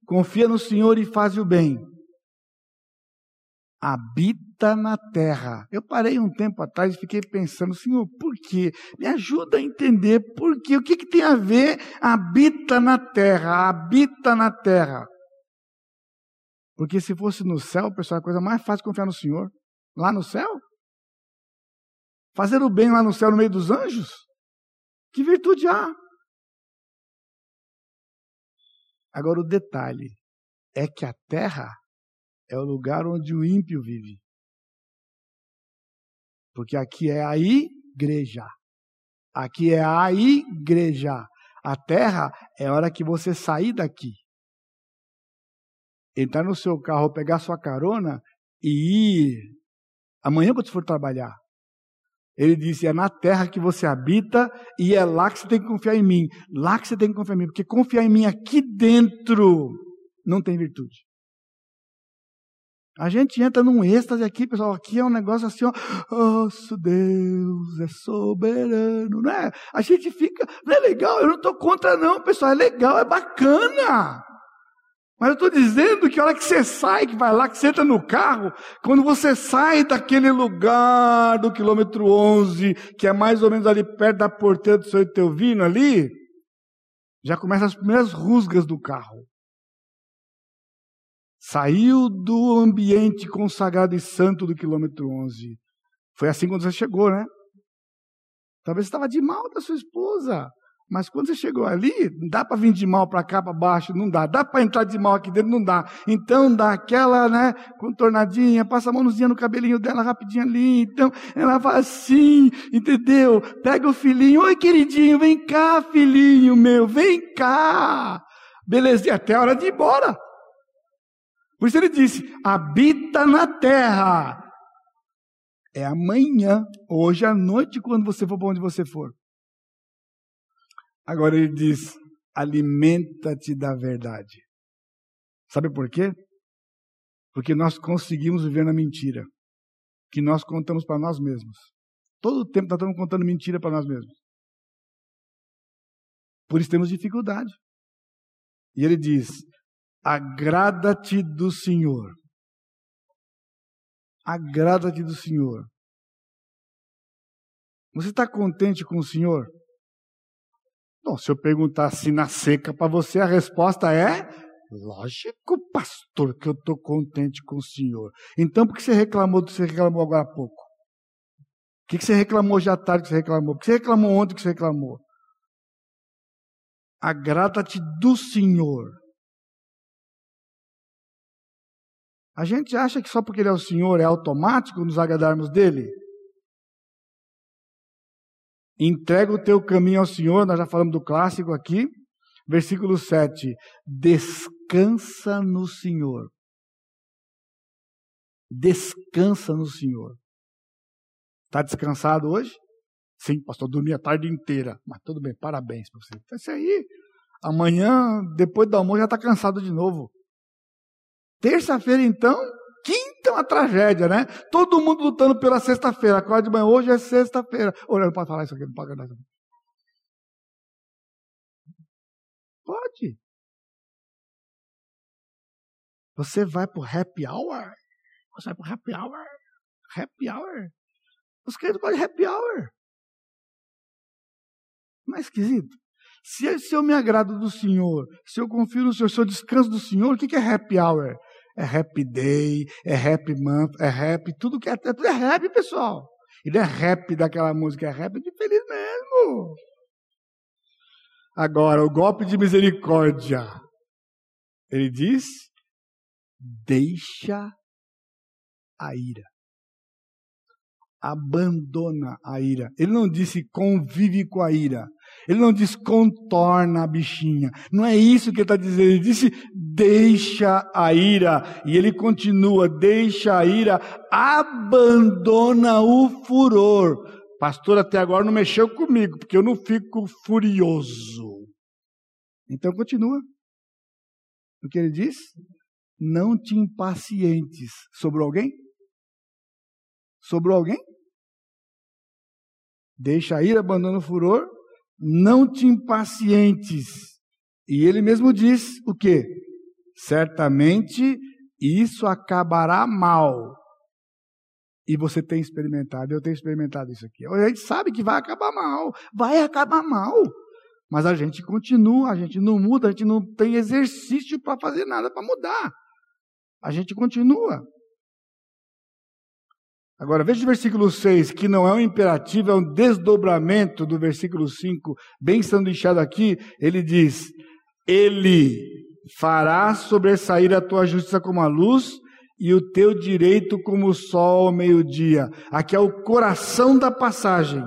Confia no Senhor e faz o bem habita na terra. Eu parei um tempo atrás e fiquei pensando, Senhor, por quê? Me ajuda a entender por quê. O que, que tem a ver habita na terra, habita na terra? Porque se fosse no céu, pessoal, é a coisa mais fácil confiar no Senhor. Lá no céu? Fazer o bem lá no céu, no meio dos anjos? Que virtude há? Agora, o detalhe é que a terra é o lugar onde o ímpio vive. Porque aqui é a igreja. Aqui é a igreja. A terra é a hora que você sair daqui. Entrar no seu carro, pegar sua carona e ir. Amanhã quando você for trabalhar. Ele disse: é na terra que você habita e é lá que você tem que confiar em mim. Lá que você tem que confiar em mim. Porque confiar em mim aqui dentro não tem virtude. A gente entra num êxtase aqui, pessoal. Aqui é um negócio assim, ó. Nosso Deus é soberano, né? A gente fica. Não é legal, eu não estou contra, não, pessoal. É legal, é bacana. Mas eu estou dizendo que a hora que você sai, que vai lá, que você entra no carro, quando você sai daquele lugar do quilômetro 11, que é mais ou menos ali perto da porteira do seu Teuvino ali, já começam as primeiras rusgas do carro. Saiu do ambiente consagrado e santo do quilômetro 11. Foi assim quando você chegou, né? Talvez você estava de mal da sua esposa. Mas quando você chegou ali, dá para vir de mal para cá, para baixo, não dá. Dá para entrar de mal aqui dentro, não dá. Então dá aquela, né, contornadinha, passa a mãozinha no cabelinho dela rapidinho ali. Então ela vai assim, entendeu? Pega o filhinho, oi queridinho, vem cá, filhinho meu, vem cá. Belezinha, até a hora de ir embora. Por isso ele disse: habita na terra. É amanhã, hoje à noite, quando você for para onde você for. Agora ele diz: alimenta-te da verdade. Sabe por quê? Porque nós conseguimos viver na mentira que nós contamos para nós mesmos. Todo o tempo nós estamos contando mentira para nós mesmos. Por isso temos dificuldade. E ele diz: Agrada-te do Senhor. Agrada-te do Senhor. Você está contente com o Senhor? Bom, se eu perguntar assim na seca para você, a resposta é: lógico, pastor, que eu estou contente com o Senhor. Então, por que você reclamou do que você reclamou agora há pouco? O que você reclamou à tarde que você reclamou? Por que você reclamou ontem que você reclamou? Agrada-te do Senhor. A gente acha que só porque Ele é o Senhor é automático nos agradarmos dele? Entrega o teu caminho ao Senhor, nós já falamos do clássico aqui. Versículo 7. Descansa no Senhor. Descansa no Senhor. Está descansado hoje? Sim, pastor, dormi a tarde inteira. Mas tudo bem, parabéns para você. Então, isso aí, amanhã, depois do almoço, já está cansado de novo. Terça-feira, então, quinta é uma tragédia, né? Todo mundo lutando pela sexta-feira. Acorda de manhã, hoje é sexta-feira. Olha, não pode falar isso aqui, não pode falar isso Pode. Você vai para o happy hour? Você vai para o happy hour? Happy hour? Os crentes de happy hour. Não é esquisito? Se, se eu me agrado do Senhor, se eu confio no Senhor, se eu descanso do Senhor, o que, que é happy hour? É happy day, é happy month, é happy, tudo que é, é tudo é rap, pessoal. E não é rap daquela música, é rap de feliz mesmo. Agora, o golpe de misericórdia. Ele diz: deixa a ira abandona a ira. Ele não disse convive com a ira. Ele não disse contorna a bichinha. Não é isso que ele está dizendo. Ele disse deixa a ira. E ele continua: deixa a ira, abandona o furor. Pastor, até agora não mexeu comigo, porque eu não fico furioso. Então continua. O que ele diz? Não te impacientes. sobre alguém? Sobrou alguém? Deixa a ira, abandona o furor, não te impacientes. E ele mesmo diz o quê? Certamente isso acabará mal. E você tem experimentado, eu tenho experimentado isso aqui. A gente sabe que vai acabar mal, vai acabar mal. Mas a gente continua, a gente não muda, a gente não tem exercício para fazer nada para mudar. A gente continua. Agora, veja o versículo 6, que não é um imperativo, é um desdobramento do versículo 5, bem sanduichado aqui. Ele diz: Ele fará sobressair a tua justiça como a luz e o teu direito como o sol ao meio-dia. Aqui é o coração da passagem,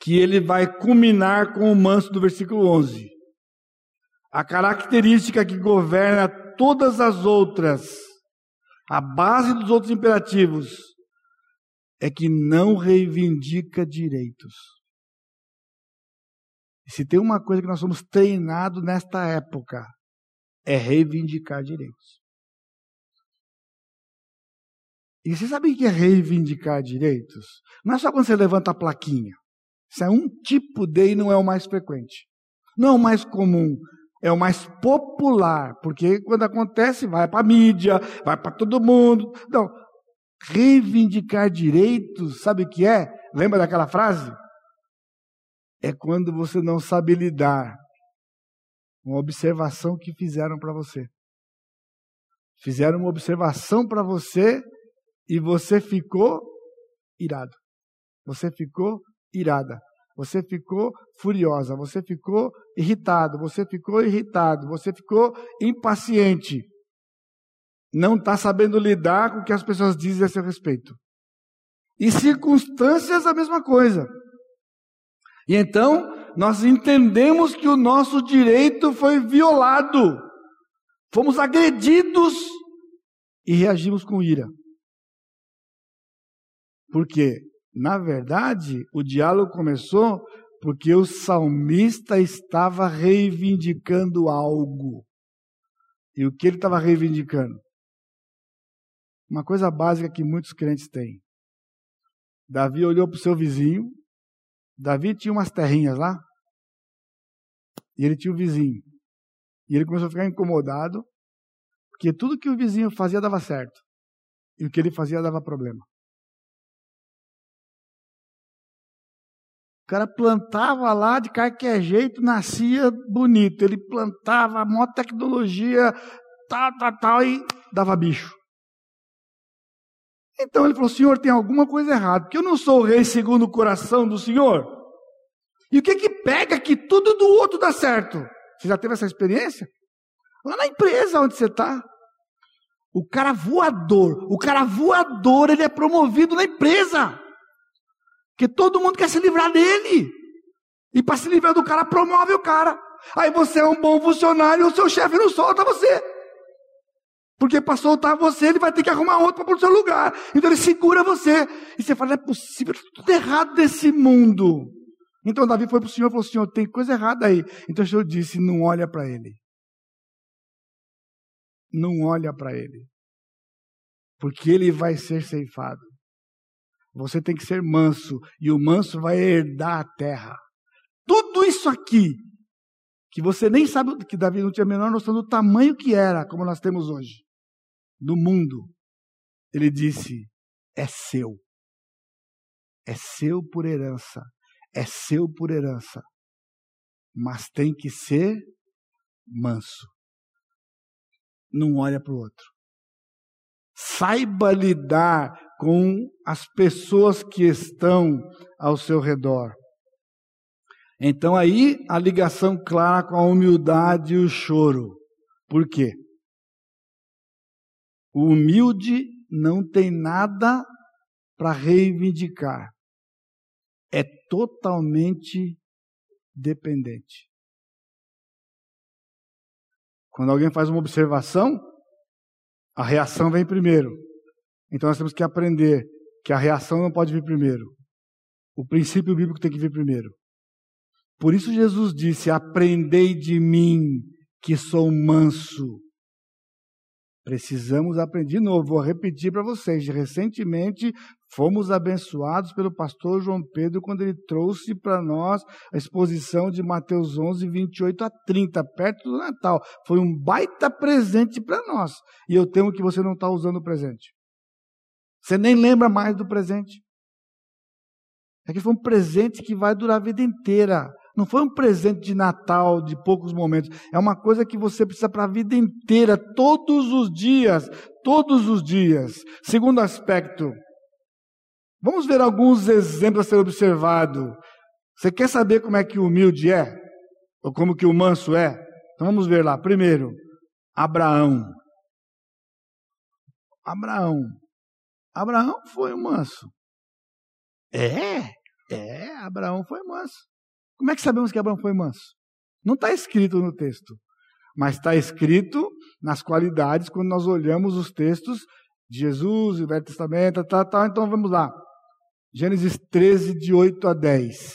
que ele vai culminar com o manso do versículo 11. A característica que governa todas as outras a base dos outros imperativos é que não reivindica direitos. E se tem uma coisa que nós somos treinados nesta época, é reivindicar direitos. E você sabe o que é reivindicar direitos? Não é só quando você levanta a plaquinha. Isso é um tipo de e não é o mais frequente. Não é o mais comum é o mais popular, porque quando acontece, vai para a mídia, vai para todo mundo. Então, reivindicar direitos, sabe o que é? Lembra daquela frase? É quando você não sabe lidar com a observação que fizeram para você. Fizeram uma observação para você e você ficou irado. Você ficou irada. Você ficou furiosa, você ficou irritado, você ficou irritado, você ficou impaciente. Não está sabendo lidar com o que as pessoas dizem a seu respeito. E circunstâncias, a mesma coisa. E então, nós entendemos que o nosso direito foi violado. Fomos agredidos e reagimos com ira. Por quê? Na verdade, o diálogo começou porque o salmista estava reivindicando algo. E o que ele estava reivindicando? Uma coisa básica que muitos crentes têm. Davi olhou para o seu vizinho. Davi tinha umas terrinhas lá. E ele tinha o vizinho. E ele começou a ficar incomodado, porque tudo que o vizinho fazia dava certo. E o que ele fazia dava problema. O cara plantava lá de qualquer jeito, nascia bonito. Ele plantava a maior tecnologia, tal, tal, tal, e dava bicho. Então ele falou: Senhor, tem alguma coisa errada, porque eu não sou o rei segundo o coração do Senhor. E o que que pega que tudo do outro dá certo? Você já teve essa experiência? Lá na empresa onde você está. O cara voador, o cara voador, ele é promovido na empresa. Porque todo mundo quer se livrar dele. E para se livrar do cara, promove o cara. Aí você é um bom funcionário e o seu chefe não solta você. Porque para soltar você, ele vai ter que arrumar outro para pôr no seu lugar. Então ele segura você. E você fala, não é possível, tá tudo errado desse mundo. Então Davi foi para o Senhor e falou, Senhor, tem coisa errada aí. Então o Senhor disse, não olha para ele. Não olha para ele. Porque ele vai ser ceifado. Você tem que ser manso. E o manso vai herdar a terra. Tudo isso aqui que você nem sabe, que Davi não tinha a menor noção do tamanho que era, como nós temos hoje, do mundo. Ele disse: é seu. É seu por herança. É seu por herança. Mas tem que ser manso. Não olha para o outro. Saiba lidar com as pessoas que estão ao seu redor. Então aí a ligação clara com a humildade e o choro. Por quê? O humilde não tem nada para reivindicar. É totalmente dependente. Quando alguém faz uma observação, a reação vem primeiro. Então nós temos que aprender que a reação não pode vir primeiro. O princípio bíblico tem que vir primeiro. Por isso Jesus disse: Aprendei de mim, que sou manso. Precisamos aprender de novo. Vou repetir para vocês. Recentemente fomos abençoados pelo pastor João Pedro quando ele trouxe para nós a exposição de Mateus 11, 28 a 30, perto do Natal. Foi um baita presente para nós. E eu temo que você não está usando o presente. Você nem lembra mais do presente. É que foi um presente que vai durar a vida inteira. Não foi um presente de Natal de poucos momentos. É uma coisa que você precisa para a vida inteira, todos os dias. Todos os dias. Segundo aspecto. Vamos ver alguns exemplos a ser observado. Você quer saber como é que o humilde é? Ou como que o manso é? Então vamos ver lá. Primeiro, Abraão. Abraão. Abraão foi um manso. É, é, Abraão foi manso. Como é que sabemos que Abraão foi manso? Não está escrito no texto, mas está escrito nas qualidades quando nós olhamos os textos de Jesus, o Velho Testamento, tá, tá, então vamos lá. Gênesis 13, de 8 a 10.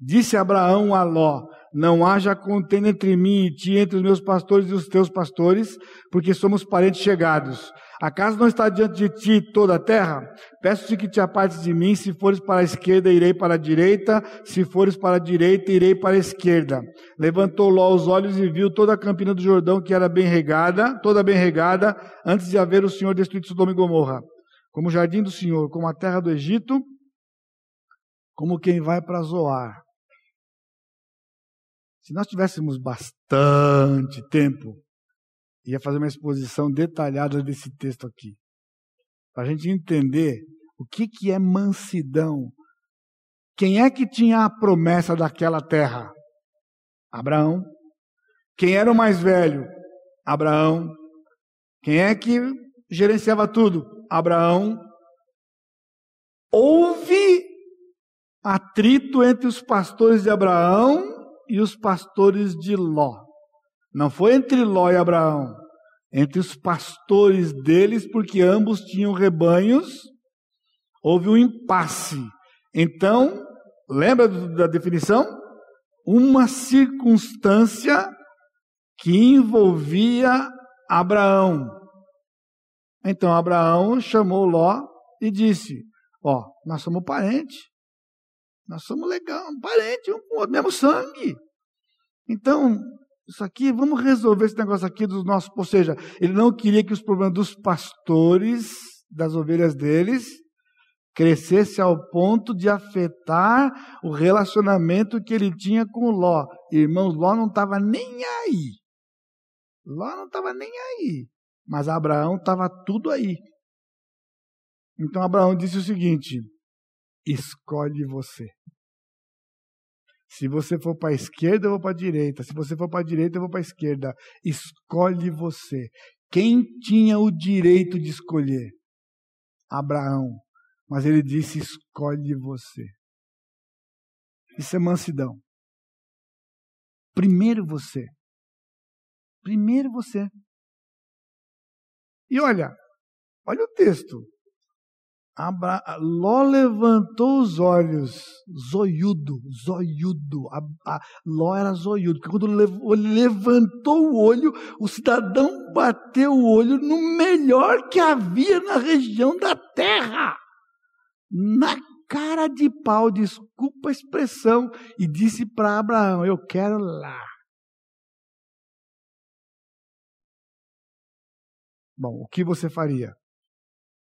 Disse Abraão a Ló: Não haja contenda entre mim e ti, entre os meus pastores e os teus pastores, porque somos parentes chegados. Acaso não está diante de ti toda a terra? Peço-te que te apartes de mim, se fores para a esquerda, irei para a direita, se fores para a direita, irei para a esquerda. Levantou Ló os olhos e viu toda a campina do Jordão que era bem regada, toda bem regada, antes de haver o Senhor destruído Sodoma e Gomorra. Como o jardim do Senhor, como a terra do Egito, como quem vai para Zoar. Se nós tivéssemos bastante tempo, ia fazer uma exposição detalhada desse texto aqui. Para a gente entender o que, que é mansidão. Quem é que tinha a promessa daquela terra? Abraão. Quem era o mais velho? Abraão. Quem é que gerenciava tudo? Abraão. Houve atrito entre os pastores de Abraão e os pastores de Ló. Não foi entre Ló e Abraão, entre os pastores deles, porque ambos tinham rebanhos, houve um impasse. Então, lembra da definição? Uma circunstância que envolvia Abraão. Então Abraão chamou Ló e disse: Ó, nós somos parentes, nós somos legal, parente, um com o mesmo sangue. Então, isso aqui, vamos resolver esse negócio aqui dos nossos. Ou seja, ele não queria que os problemas dos pastores, das ovelhas deles, crescesse ao ponto de afetar o relacionamento que ele tinha com Ló. Irmãos, Ló não estava nem aí. Ló não estava nem aí. Mas Abraão estava tudo aí. Então Abraão disse o seguinte: escolhe você. Se você for para a esquerda, eu vou para a direita. Se você for para a direita, eu vou para a esquerda. Escolhe você. Quem tinha o direito de escolher? Abraão. Mas ele disse: escolhe você. Isso é mansidão. Primeiro você. Primeiro você. E olha, olha o texto. Abra... Ló levantou os olhos, zoiudo, zoiudo. A, a, Ló era zoiudo, porque quando ele levantou o olho, o cidadão bateu o olho no melhor que havia na região da terra. Na cara de pau, desculpa a expressão, e disse para Abraão: Eu quero lá. Bom, o que você faria?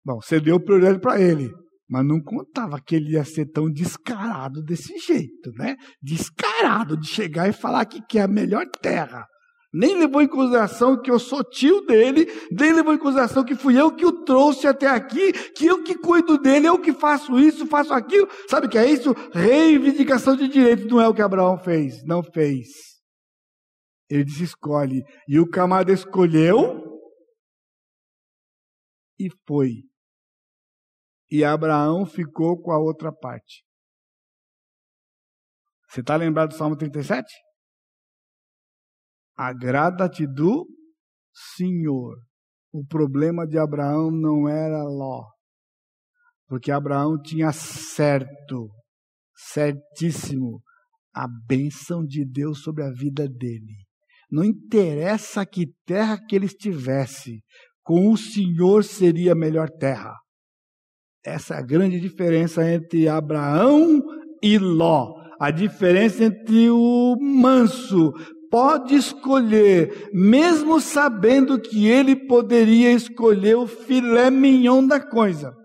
Bom, você deu prioridade para ele, mas não contava que ele ia ser tão descarado desse jeito, né? Descarado de chegar e falar que quer a melhor terra. Nem levou em consideração que eu sou tio dele, nem levou em consideração que fui eu que o trouxe até aqui, que eu que cuido dele, eu que faço isso, faço aquilo. Sabe o que é isso? Reivindicação de direito. Não é o que Abraão fez. Não fez. Ele disse: escolhe. E o camarada escolheu e foi. E Abraão ficou com a outra parte. Você está lembrado do Salmo 37? Agrada-te do Senhor. O problema de Abraão não era Ló, porque Abraão tinha certo, certíssimo, a bênção de Deus sobre a vida dele. Não interessa que terra que ele estivesse, com o Senhor seria a melhor terra. Essa é a grande diferença entre Abraão e Ló. A diferença entre o manso pode escolher, mesmo sabendo que ele poderia escolher o filé mignon da coisa.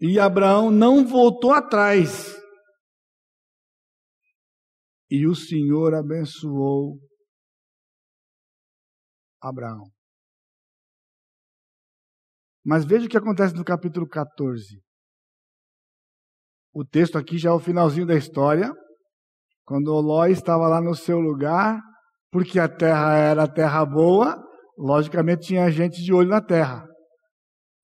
E Abraão não voltou atrás. E o Senhor abençoou Abraão. Mas veja o que acontece no capítulo 14. O texto aqui já é o finalzinho da história. Quando Ló estava lá no seu lugar, porque a terra era terra boa, logicamente tinha gente de olho na terra.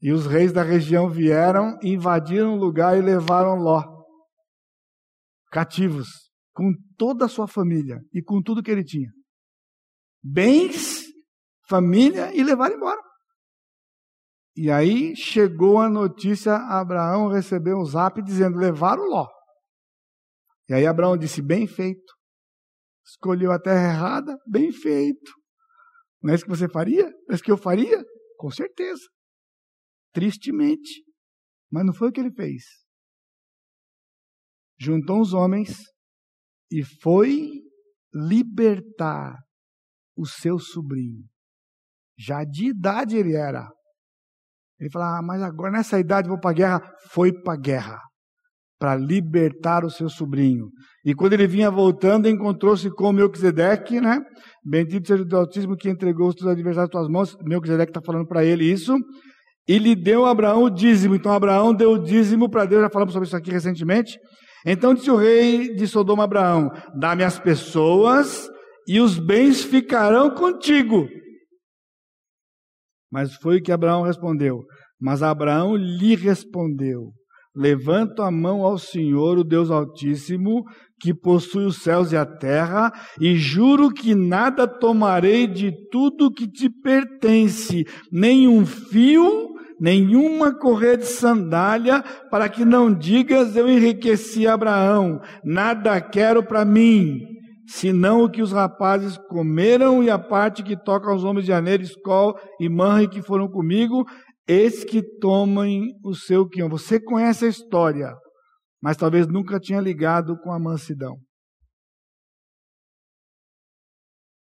E os reis da região vieram, invadiram o lugar e levaram Ló cativos, com toda a sua família e com tudo que ele tinha. Bens, família e levaram embora. E aí chegou a notícia, Abraão recebeu um zap dizendo: levaram Ló. E aí Abraão disse: Bem feito. Escolheu a terra errada, bem feito. Não é isso que você faria? Não é isso que eu faria? Com certeza. Tristemente. Mas não foi o que ele fez. Juntou os homens e foi libertar o seu sobrinho. Já de idade ele era. Ele falou: ah, mas agora nessa idade vou para a guerra. Foi para a guerra para libertar o seu sobrinho. E quando ele vinha voltando, encontrou-se com Melquisedeque, né? Bendito seja o do Altíssimo que entregou os teus adversários às tuas mãos. Melquisedeque está falando para ele isso. E lhe deu a Abraão o dízimo. Então Abraão deu o dízimo para Deus. Já falamos sobre isso aqui recentemente. Então disse o rei de Sodoma a Abraão: Dá-me as pessoas e os bens ficarão contigo. Mas foi o que Abraão respondeu. Mas Abraão lhe respondeu: Levanto a mão ao Senhor, o Deus Altíssimo, que possui os céus e a terra, e juro que nada tomarei de tudo que te pertence, nem um fio, nenhuma correia de sandália, para que não digas eu enriqueci Abraão, nada quero para mim, senão o que os rapazes comeram e a parte que toca aos homens de Aner, Escol e Manre que foram comigo, eis que tomem o seu quinhão. Você conhece a história, mas talvez nunca tinha ligado com a mansidão.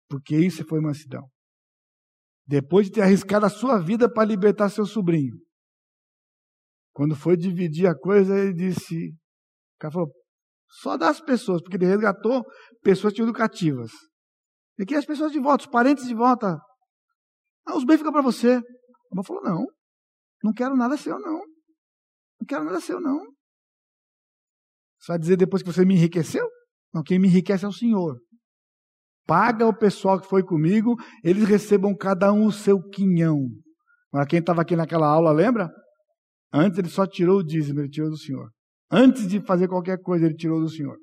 Porque isso foi mansidão. Depois de ter arriscado a sua vida para libertar seu sobrinho. Quando foi dividir a coisa, ele disse: o cara falou, só das pessoas, porque ele resgatou pessoas que tinham. E que as pessoas de volta, os parentes de volta. Ah, os bens ficam para você. A irmã falou: não, não quero nada seu, não. Não quero nada seu, não. Você vai dizer depois que você me enriqueceu? Não, quem me enriquece é o Senhor. Paga o pessoal que foi comigo, eles recebam cada um o seu quinhão. Mas quem estava aqui naquela aula, lembra? Antes ele só tirou o dízimo, ele tirou do Senhor. Antes de fazer qualquer coisa, ele tirou do Senhor.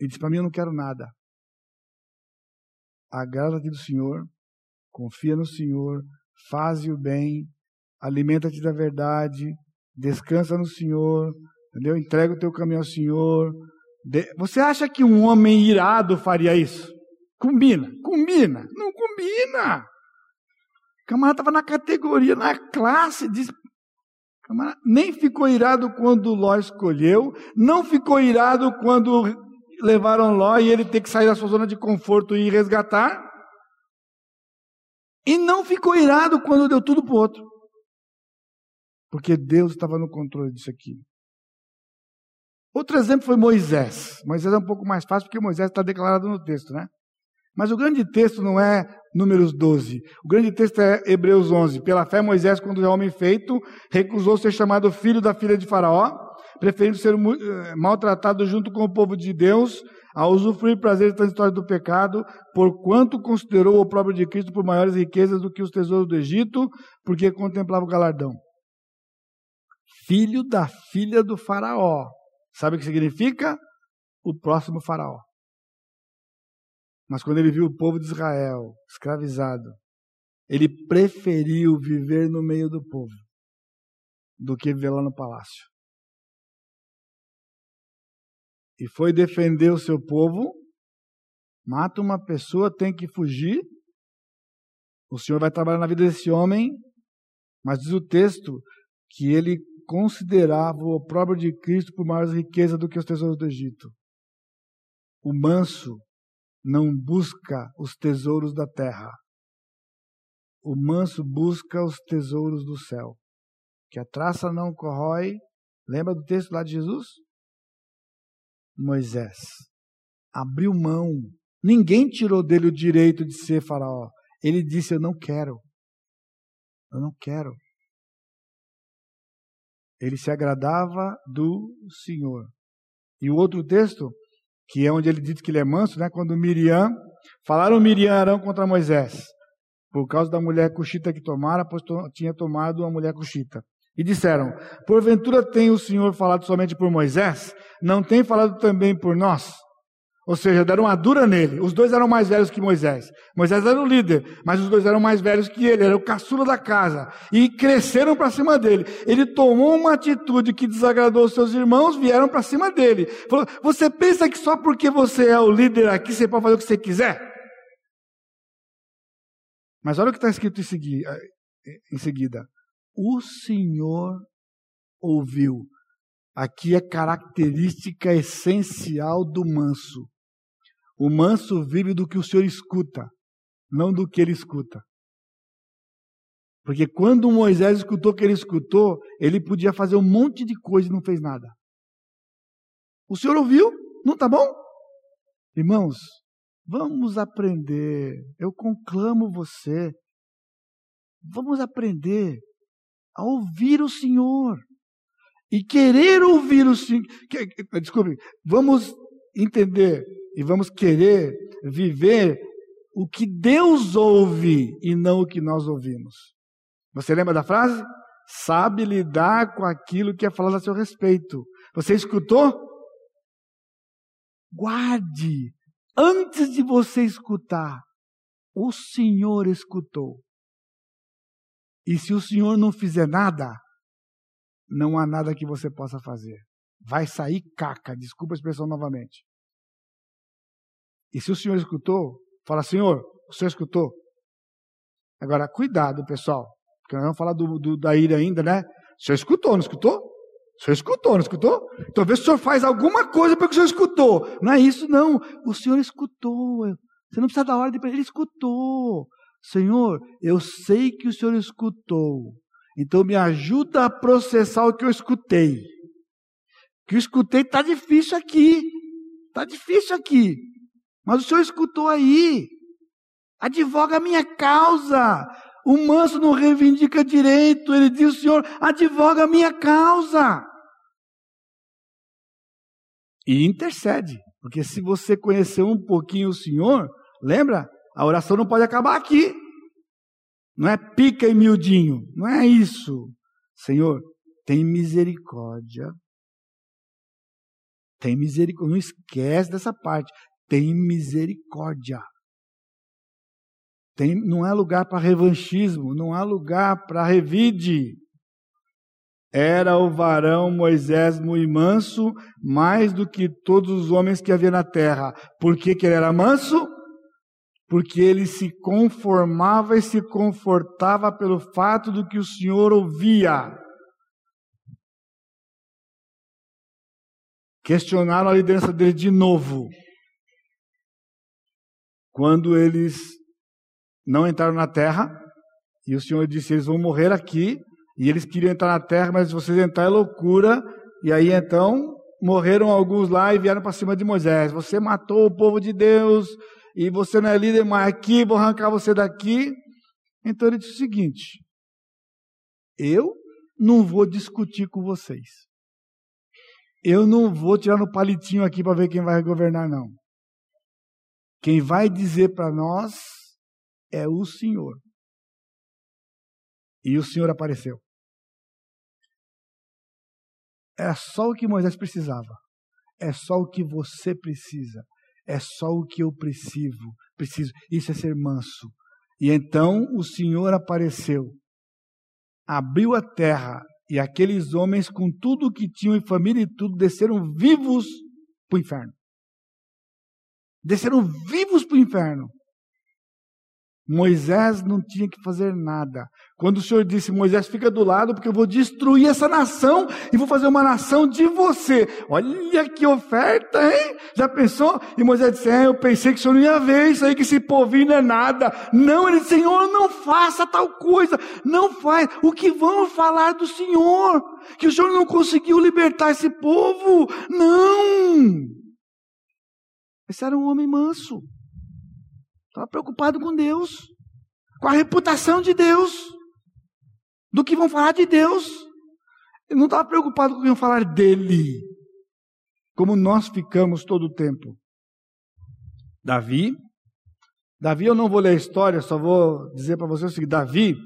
Ele disse: Para mim, eu não quero nada. Agrada-te do Senhor confia no Senhor, faze o bem, alimenta-te da verdade, descansa no Senhor, entendeu? Entrega o teu caminho ao Senhor. Você acha que um homem irado faria isso? Combina, combina, não combina. O camarada estava na categoria, na classe, diz, nem ficou irado quando Ló escolheu, não ficou irado quando levaram Ló e ele ter que sair da sua zona de conforto e resgatar. E não ficou irado quando deu tudo para o outro. Porque Deus estava no controle disso aqui. Outro exemplo foi Moisés. Moisés é um pouco mais fácil porque Moisés está declarado no texto, né? Mas o grande texto não é Números 12. O grande texto é Hebreus 11. Pela fé, Moisés, quando é homem feito, recusou ser chamado filho da filha de Faraó, preferindo ser eh, maltratado junto com o povo de Deus, a usufruir prazeres transitórios do pecado, porquanto considerou o próprio de Cristo por maiores riquezas do que os tesouros do Egito, porque contemplava o galardão. Filho da filha do Faraó. Sabe o que significa? O próximo Faraó. Mas quando ele viu o povo de Israel escravizado, ele preferiu viver no meio do povo do que viver lá no palácio. E foi defender o seu povo. Mata uma pessoa, tem que fugir. O Senhor vai trabalhar na vida desse homem, mas diz o texto que ele considerava o opróbrio de Cristo por maior riqueza do que os tesouros do Egito. O manso não busca os tesouros da terra. O manso busca os tesouros do céu. Que a traça não corrói. Lembra do texto lá de Jesus? Moisés abriu mão. Ninguém tirou dele o direito de ser faraó. Ele disse: Eu não quero. Eu não quero. Ele se agradava do Senhor. E o outro texto, que é onde ele diz que ele é manso, né? quando Miriam, falaram Miriam Arão contra Moisés, por causa da mulher cuxita que tomara, pois to, tinha tomado a mulher cuxita. E disseram: Porventura tem o Senhor falado somente por Moisés? Não tem falado também por nós? Ou seja, deram uma dura nele. Os dois eram mais velhos que Moisés. Moisés era o líder, mas os dois eram mais velhos que ele, era o caçula da casa. E cresceram para cima dele. Ele tomou uma atitude que desagradou os seus irmãos, vieram para cima dele. Falou: Você pensa que só porque você é o líder aqui você pode fazer o que você quiser? Mas olha o que está escrito em seguida. O Senhor ouviu. Aqui é característica essencial do manso. O manso vive do que o Senhor escuta, não do que ele escuta. Porque quando Moisés escutou o que ele escutou, ele podia fazer um monte de coisa e não fez nada. O Senhor ouviu? Não tá bom? Irmãos, vamos aprender. Eu conclamo você. Vamos aprender a ouvir o Senhor. E querer ouvir o Senhor. Desculpe, vamos entender e vamos querer viver o que Deus ouve e não o que nós ouvimos. Você lembra da frase? Sabe lidar com aquilo que é falado a seu respeito. Você escutou? Guarde. Antes de você escutar, o Senhor escutou. E se o Senhor não fizer nada, não há nada que você possa fazer. Vai sair caca, desculpa a expressão novamente. E se o senhor escutou, fala, senhor, o senhor escutou? Agora, cuidado, pessoal, porque nós vamos falar do, do, da ira ainda, né? O senhor escutou, não escutou? O senhor escutou, não escutou? Então, vê se o senhor faz alguma coisa porque o senhor escutou. Não é isso, não. O senhor escutou. Você não precisa dar ordem para ele, ele escutou. Senhor, eu sei que o senhor escutou. Então, me ajuda a processar o que eu escutei. O que eu escutei está difícil aqui. Está difícil aqui. Mas o senhor escutou aí. Advoga a minha causa. O manso não reivindica direito. Ele diz: senhor advoga a minha causa. E intercede. Porque se você conhecer um pouquinho o Senhor, lembra? A oração não pode acabar aqui. Não é pica e miudinho. Não é isso. Senhor, tem misericórdia. Tem misericórdia. Não esquece dessa parte tem misericórdia. Tem, não há lugar para revanchismo, não há lugar para revide. Era o varão Moisés muito manso, mais do que todos os homens que havia na terra. Por que, que ele era manso? Porque ele se conformava e se confortava pelo fato do que o Senhor ouvia. Questionaram a liderança dele de novo. Quando eles não entraram na terra, e o Senhor disse: eles vão morrer aqui, e eles queriam entrar na terra, mas vocês entrar é loucura. E aí então morreram alguns lá e vieram para cima de Moisés. Você matou o povo de Deus, e você não é líder mais aqui, vou arrancar você daqui. Então ele disse o seguinte: eu não vou discutir com vocês. Eu não vou tirar no palitinho aqui para ver quem vai governar, não. Quem vai dizer para nós é o Senhor. E o Senhor apareceu. É só o que Moisés precisava. É só o que você precisa. É só o que eu preciso. Preciso. Isso é ser manso. E então o Senhor apareceu, abriu a terra e aqueles homens com tudo o que tinham em família e tudo desceram vivos para o inferno. Desceram vivos para o inferno. Moisés não tinha que fazer nada. Quando o Senhor disse, Moisés, fica do lado, porque eu vou destruir essa nação e vou fazer uma nação de você. Olha que oferta, hein? Já pensou? E Moisés disse, é, eu pensei que o Senhor não ia ver isso aí, que esse povinho não é nada. Não, ele disse, Senhor, não faça tal coisa. Não faz. O que vamos falar do Senhor? Que o Senhor não conseguiu libertar esse povo? Não. Esse era um homem manso. Estava preocupado com Deus, com a reputação de Deus, do que vão falar de Deus. Ele não estava preocupado com o que iam falar dele, como nós ficamos todo o tempo. Davi, Davi, eu não vou ler a história, só vou dizer para vocês o seguinte: Davi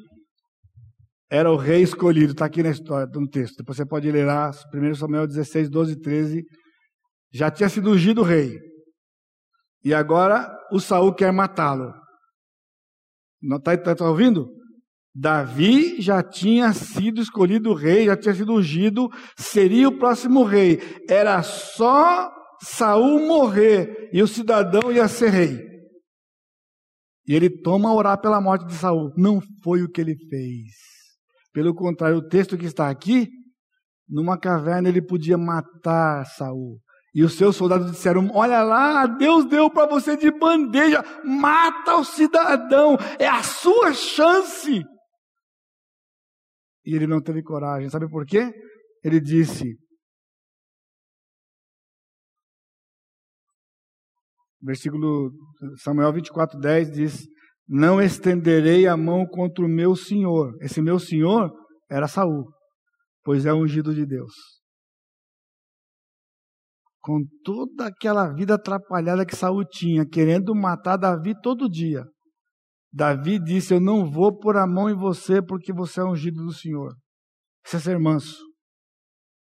era o rei escolhido, está aqui na história, no texto. Depois você pode ler lá, 1 Samuel 16, 12 e 13. Já tinha sido ungido rei. E agora o Saul quer matá-lo. Não está tá, tá ouvindo? Davi já tinha sido escolhido rei, já tinha sido ungido, seria o próximo rei. Era só Saul morrer e o cidadão ia ser rei. E ele toma a orar pela morte de Saul. Não foi o que ele fez. Pelo contrário, o texto que está aqui, numa caverna ele podia matar Saul. E os seus soldados disseram: Olha lá, Deus deu para você de bandeja, mata o cidadão, é a sua chance. E ele não teve coragem, sabe por quê? Ele disse: Versículo Samuel 24, 10 diz: Não estenderei a mão contra o meu senhor. Esse meu senhor era Saul, pois é ungido de Deus com toda aquela vida atrapalhada que Saul tinha, querendo matar Davi todo dia. Davi disse: Eu não vou pôr a mão em você porque você é ungido do Senhor. Isso é ser manso.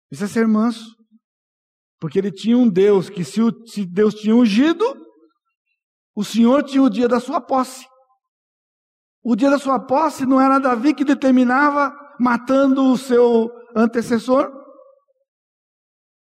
Isso é ser manso. Porque ele tinha um Deus que, se, se Deus tinha ungido, o Senhor tinha o dia da sua posse. O dia da sua posse não era Davi que determinava matando o seu antecessor.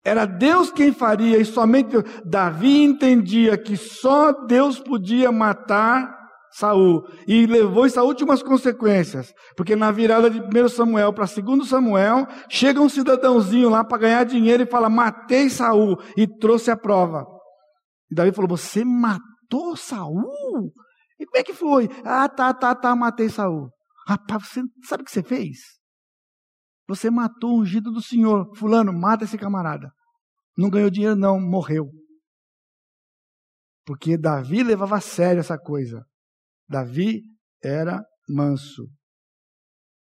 Era Deus quem faria e somente Deus. Davi entendia que só Deus podia matar Saul e levou isso a últimas consequências, porque na virada de 1 Samuel para 2 Samuel, chega um cidadãozinho lá para ganhar dinheiro e fala: "Matei Saul" e trouxe a prova. E Davi falou: "Você matou Saul?" E como é que foi? Ah, tá, tá, tá, matei Saul. Rapaz, você sabe o que você fez? Você matou o ungido do Senhor. Fulano, mata esse camarada. Não ganhou dinheiro, não, morreu. Porque Davi levava a sério essa coisa. Davi era manso.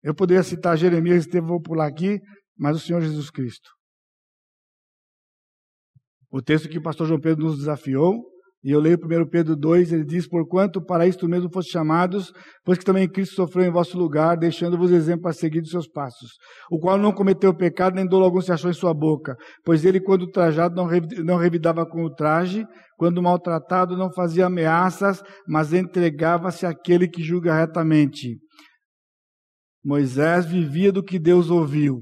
Eu poderia citar Jeremias, vou pular aqui, mas o Senhor Jesus Cristo. O texto que o pastor João Pedro nos desafiou E eu leio 1 Pedro 2, ele diz: Porquanto para isto mesmo foste chamados, pois que também Cristo sofreu em vosso lugar, deixando-vos exemplo a seguir dos seus passos, o qual não cometeu pecado, nem dolo algum se achou em sua boca, pois ele, quando trajado, não revidava com o traje, quando maltratado, não fazia ameaças, mas entregava-se àquele que julga retamente. Moisés vivia do que Deus ouviu.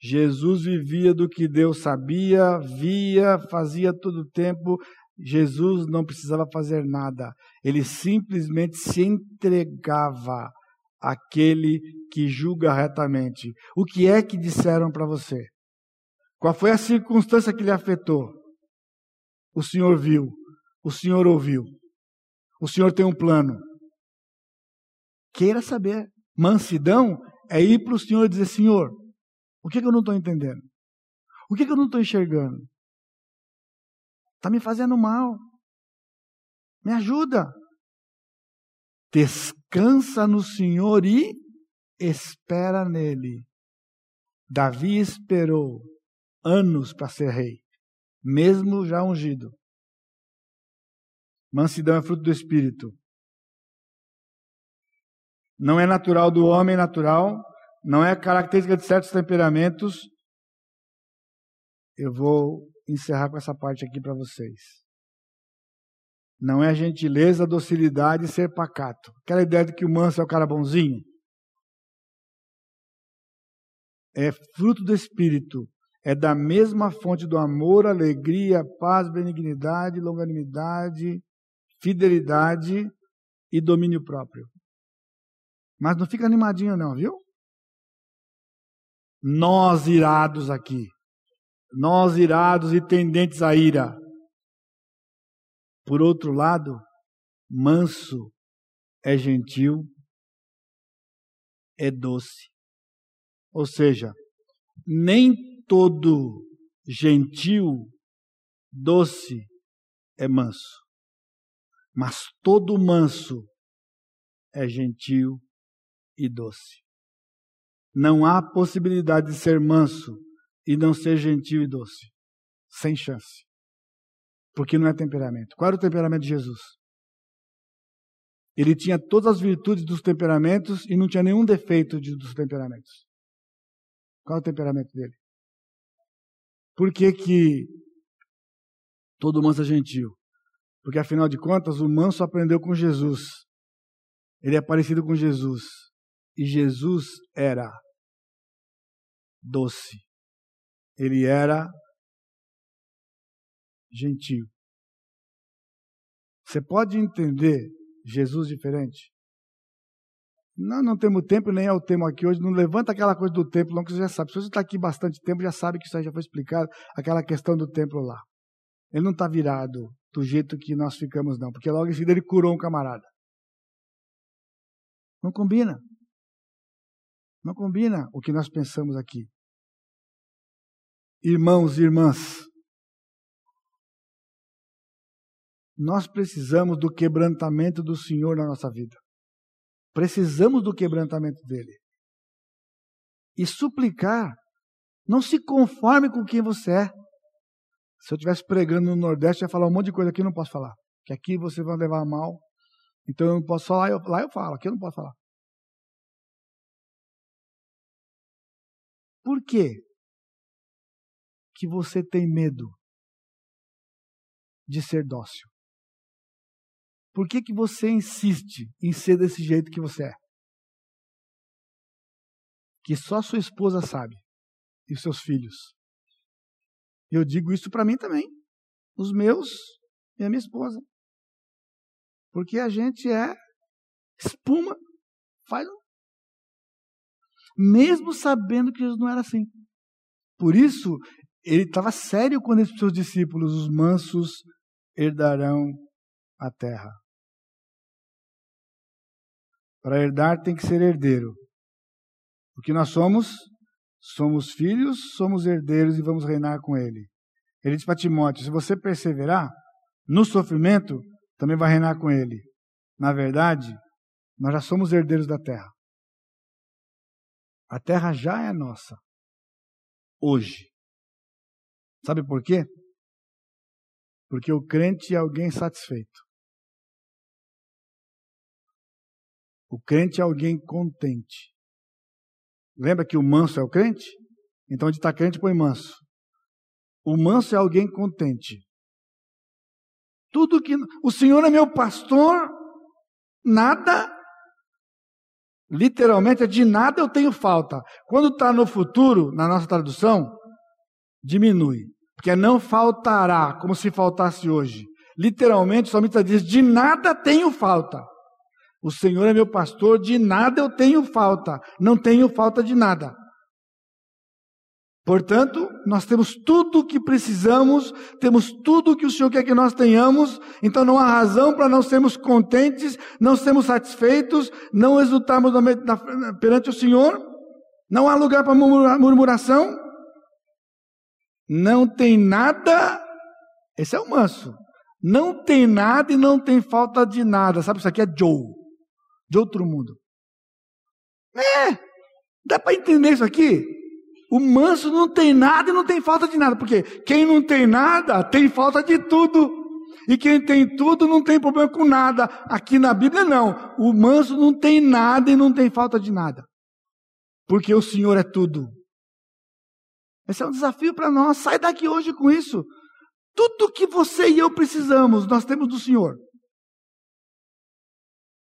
Jesus vivia do que Deus sabia, via, fazia todo o tempo, Jesus não precisava fazer nada, ele simplesmente se entregava àquele que julga retamente. O que é que disseram para você? Qual foi a circunstância que lhe afetou? O Senhor viu, o Senhor ouviu, o Senhor tem um plano. Queira saber. Mansidão é ir para o Senhor e dizer: Senhor, o que, que eu não estou entendendo? O que, que eu não estou enxergando? Está me fazendo mal. Me ajuda. Descansa no Senhor e espera nele. Davi esperou anos para ser rei, mesmo já ungido. Mansidão é fruto do Espírito. Não é natural do homem natural, não é característica de certos temperamentos. Eu vou encerrar com essa parte aqui para vocês. Não é gentileza, docilidade e ser pacato. Aquela ideia de que o manso é o cara bonzinho. É fruto do Espírito. É da mesma fonte do amor, alegria, paz, benignidade, longanimidade, fidelidade e domínio próprio. Mas não fica animadinho, não, viu? Nós irados aqui nós irados e tendentes à ira. Por outro lado, manso é gentil, é doce. Ou seja, nem todo gentil, doce é manso, mas todo manso é gentil e doce. Não há possibilidade de ser manso e não ser gentil e doce. Sem chance. Porque não é temperamento. Qual era o temperamento de Jesus? Ele tinha todas as virtudes dos temperamentos e não tinha nenhum defeito de, dos temperamentos. Qual é o temperamento dele? Por que, que todo manso é gentil? Porque afinal de contas, o manso aprendeu com Jesus. Ele é parecido com Jesus. E Jesus era doce ele era gentil. Você pode entender Jesus diferente? Nós não temos tempo, nem é o tema aqui hoje. Não levanta aquela coisa do templo, não, que você já sabe. Se você está aqui bastante tempo, já sabe que isso aí já foi explicado, aquela questão do templo lá. Ele não está virado do jeito que nós ficamos, não, porque logo em seguida ele curou um camarada. Não combina. Não combina o que nós pensamos aqui irmãos e irmãs, nós precisamos do quebrantamento do Senhor na nossa vida. Precisamos do quebrantamento dele. E suplicar, não se conforme com quem você é. Se eu estivesse pregando no Nordeste, eu ia falar um monte de coisa aqui eu não posso falar. Que aqui você vai levar mal. Então eu não posso falar, eu, lá eu falo, aqui eu não posso falar. Por quê? Que você tem medo de ser dócil? Por que, que você insiste em ser desse jeito que você é? Que só sua esposa sabe e seus filhos. Eu digo isso para mim também, os meus e a minha esposa. Porque a gente é espuma, faz. Mesmo sabendo que Jesus não era assim. Por isso, ele estava sério quando ele disse para os seus discípulos: os mansos herdarão a terra. Para herdar tem que ser herdeiro. Porque nós somos, somos filhos, somos herdeiros e vamos reinar com ele. Ele diz para Timóteo: se você perseverar no sofrimento, também vai reinar com ele. Na verdade, nós já somos herdeiros da terra. A terra já é nossa. Hoje. Sabe por quê? Porque o crente é alguém satisfeito. O crente é alguém contente. Lembra que o manso é o crente? Então, onde está crente, põe manso. O manso é alguém contente. Tudo que. O Senhor é meu pastor, nada. Literalmente, é de nada eu tenho falta. Quando está no futuro, na nossa tradução, diminui. Porque não faltará, como se faltasse hoje. Literalmente, o salmista diz: de nada tenho falta. O Senhor é meu pastor, de nada eu tenho falta. Não tenho falta de nada. Portanto, nós temos tudo o que precisamos, temos tudo o que o Senhor quer que nós tenhamos, então não há razão para não sermos contentes, não sermos satisfeitos, não exultarmos perante o Senhor, não há lugar para murmuração, não tem nada, esse é o manso, não tem nada e não tem falta de nada, sabe, isso aqui é Joe, de outro mundo. É, dá para entender isso aqui? O manso não tem nada e não tem falta de nada, porque quem não tem nada tem falta de tudo. E quem tem tudo não tem problema com nada. Aqui na Bíblia não. O manso não tem nada e não tem falta de nada. Porque o Senhor é tudo. Esse é um desafio para nós. Sai daqui hoje com isso. Tudo que você e eu precisamos, nós temos do Senhor.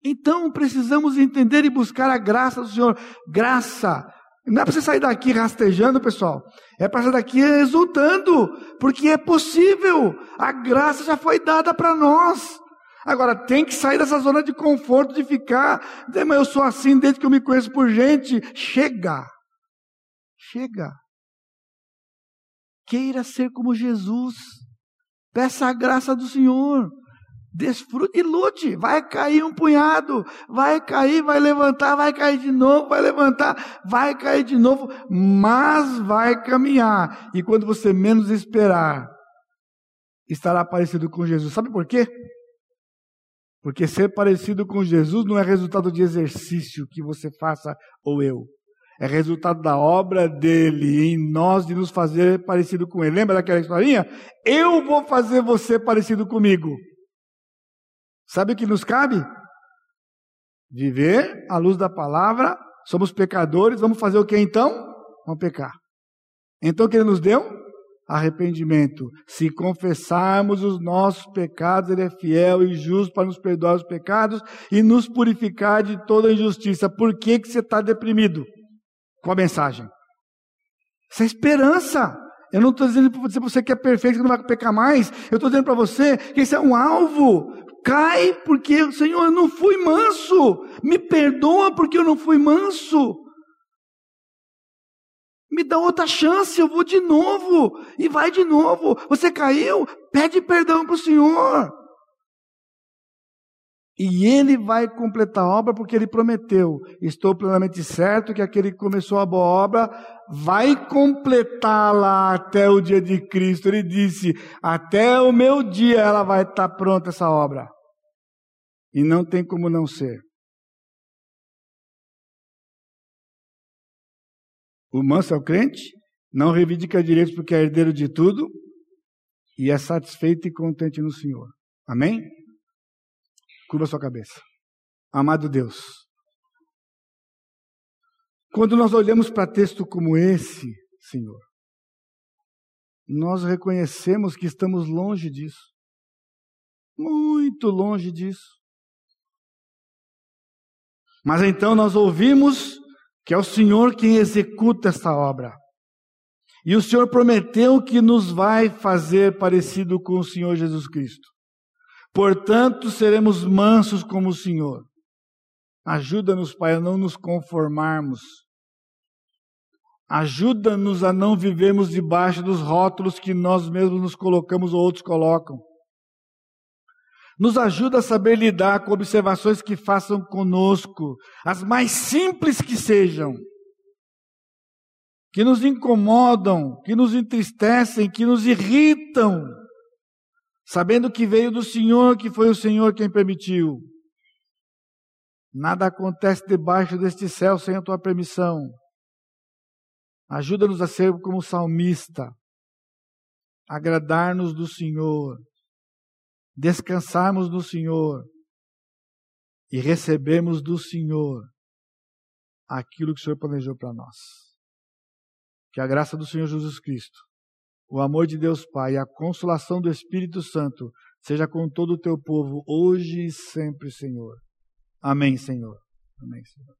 Então precisamos entender e buscar a graça do Senhor. Graça não é para você sair daqui rastejando, pessoal. É para sair daqui exultando, porque é possível. A graça já foi dada para nós. Agora tem que sair dessa zona de conforto de ficar, mas eu sou assim desde que eu me conheço por gente. Chega. Chega. Queira ser como Jesus. Peça a graça do Senhor. Desfrute e lute. Vai cair um punhado, vai cair, vai levantar, vai cair de novo, vai levantar, vai cair de novo, mas vai caminhar. E quando você menos esperar, estará parecido com Jesus. Sabe por quê? Porque ser parecido com Jesus não é resultado de exercício que você faça ou eu. É resultado da obra dele em nós de nos fazer parecido com ele. Lembra daquela historinha? Eu vou fazer você parecido comigo. Sabe o que nos cabe? Viver à luz da palavra, somos pecadores, vamos fazer o que então? Vamos pecar. Então o que ele nos deu? Arrependimento. Se confessarmos os nossos pecados, ele é fiel e justo para nos perdoar os pecados e nos purificar de toda injustiça. Por que, que você está deprimido? Com a mensagem. Isso é esperança. Eu não estou dizendo para você, que é perfeito, que não vai pecar mais. Eu estou dizendo para você que esse é um alvo cai porque, Senhor, eu não fui manso. Me perdoa porque eu não fui manso. Me dá outra chance, eu vou de novo. E vai de novo. Você caiu? Pede perdão para o Senhor. E ele vai completar a obra porque ele prometeu. Estou plenamente certo que aquele que começou a boa obra vai completá-la até o dia de Cristo. Ele disse: Até o meu dia ela vai estar pronta essa obra. E não tem como não ser. O manso é o crente, não reivindica direitos porque é herdeiro de tudo e é satisfeito e contente no Senhor. Amém? Curva sua cabeça. Amado Deus, quando nós olhamos para texto como esse, Senhor, nós reconhecemos que estamos longe disso. Muito longe disso. Mas então nós ouvimos que é o Senhor quem executa esta obra. E o Senhor prometeu que nos vai fazer parecido com o Senhor Jesus Cristo. Portanto, seremos mansos como o Senhor. Ajuda-nos, Pai, a não nos conformarmos. Ajuda-nos a não vivermos debaixo dos rótulos que nós mesmos nos colocamos ou outros colocam. Nos ajuda a saber lidar com observações que façam conosco, as mais simples que sejam, que nos incomodam, que nos entristecem, que nos irritam, sabendo que veio do Senhor, que foi o Senhor quem permitiu. Nada acontece debaixo deste céu sem a tua permissão. Ajuda-nos a ser como salmista, agradar-nos do Senhor descansarmos no Senhor e recebermos do Senhor aquilo que o Senhor planejou para nós. Que a graça do Senhor Jesus Cristo, o amor de Deus Pai e a consolação do Espírito Santo seja com todo o teu povo, hoje e sempre, Senhor. Amém, Senhor. Amém, Senhor.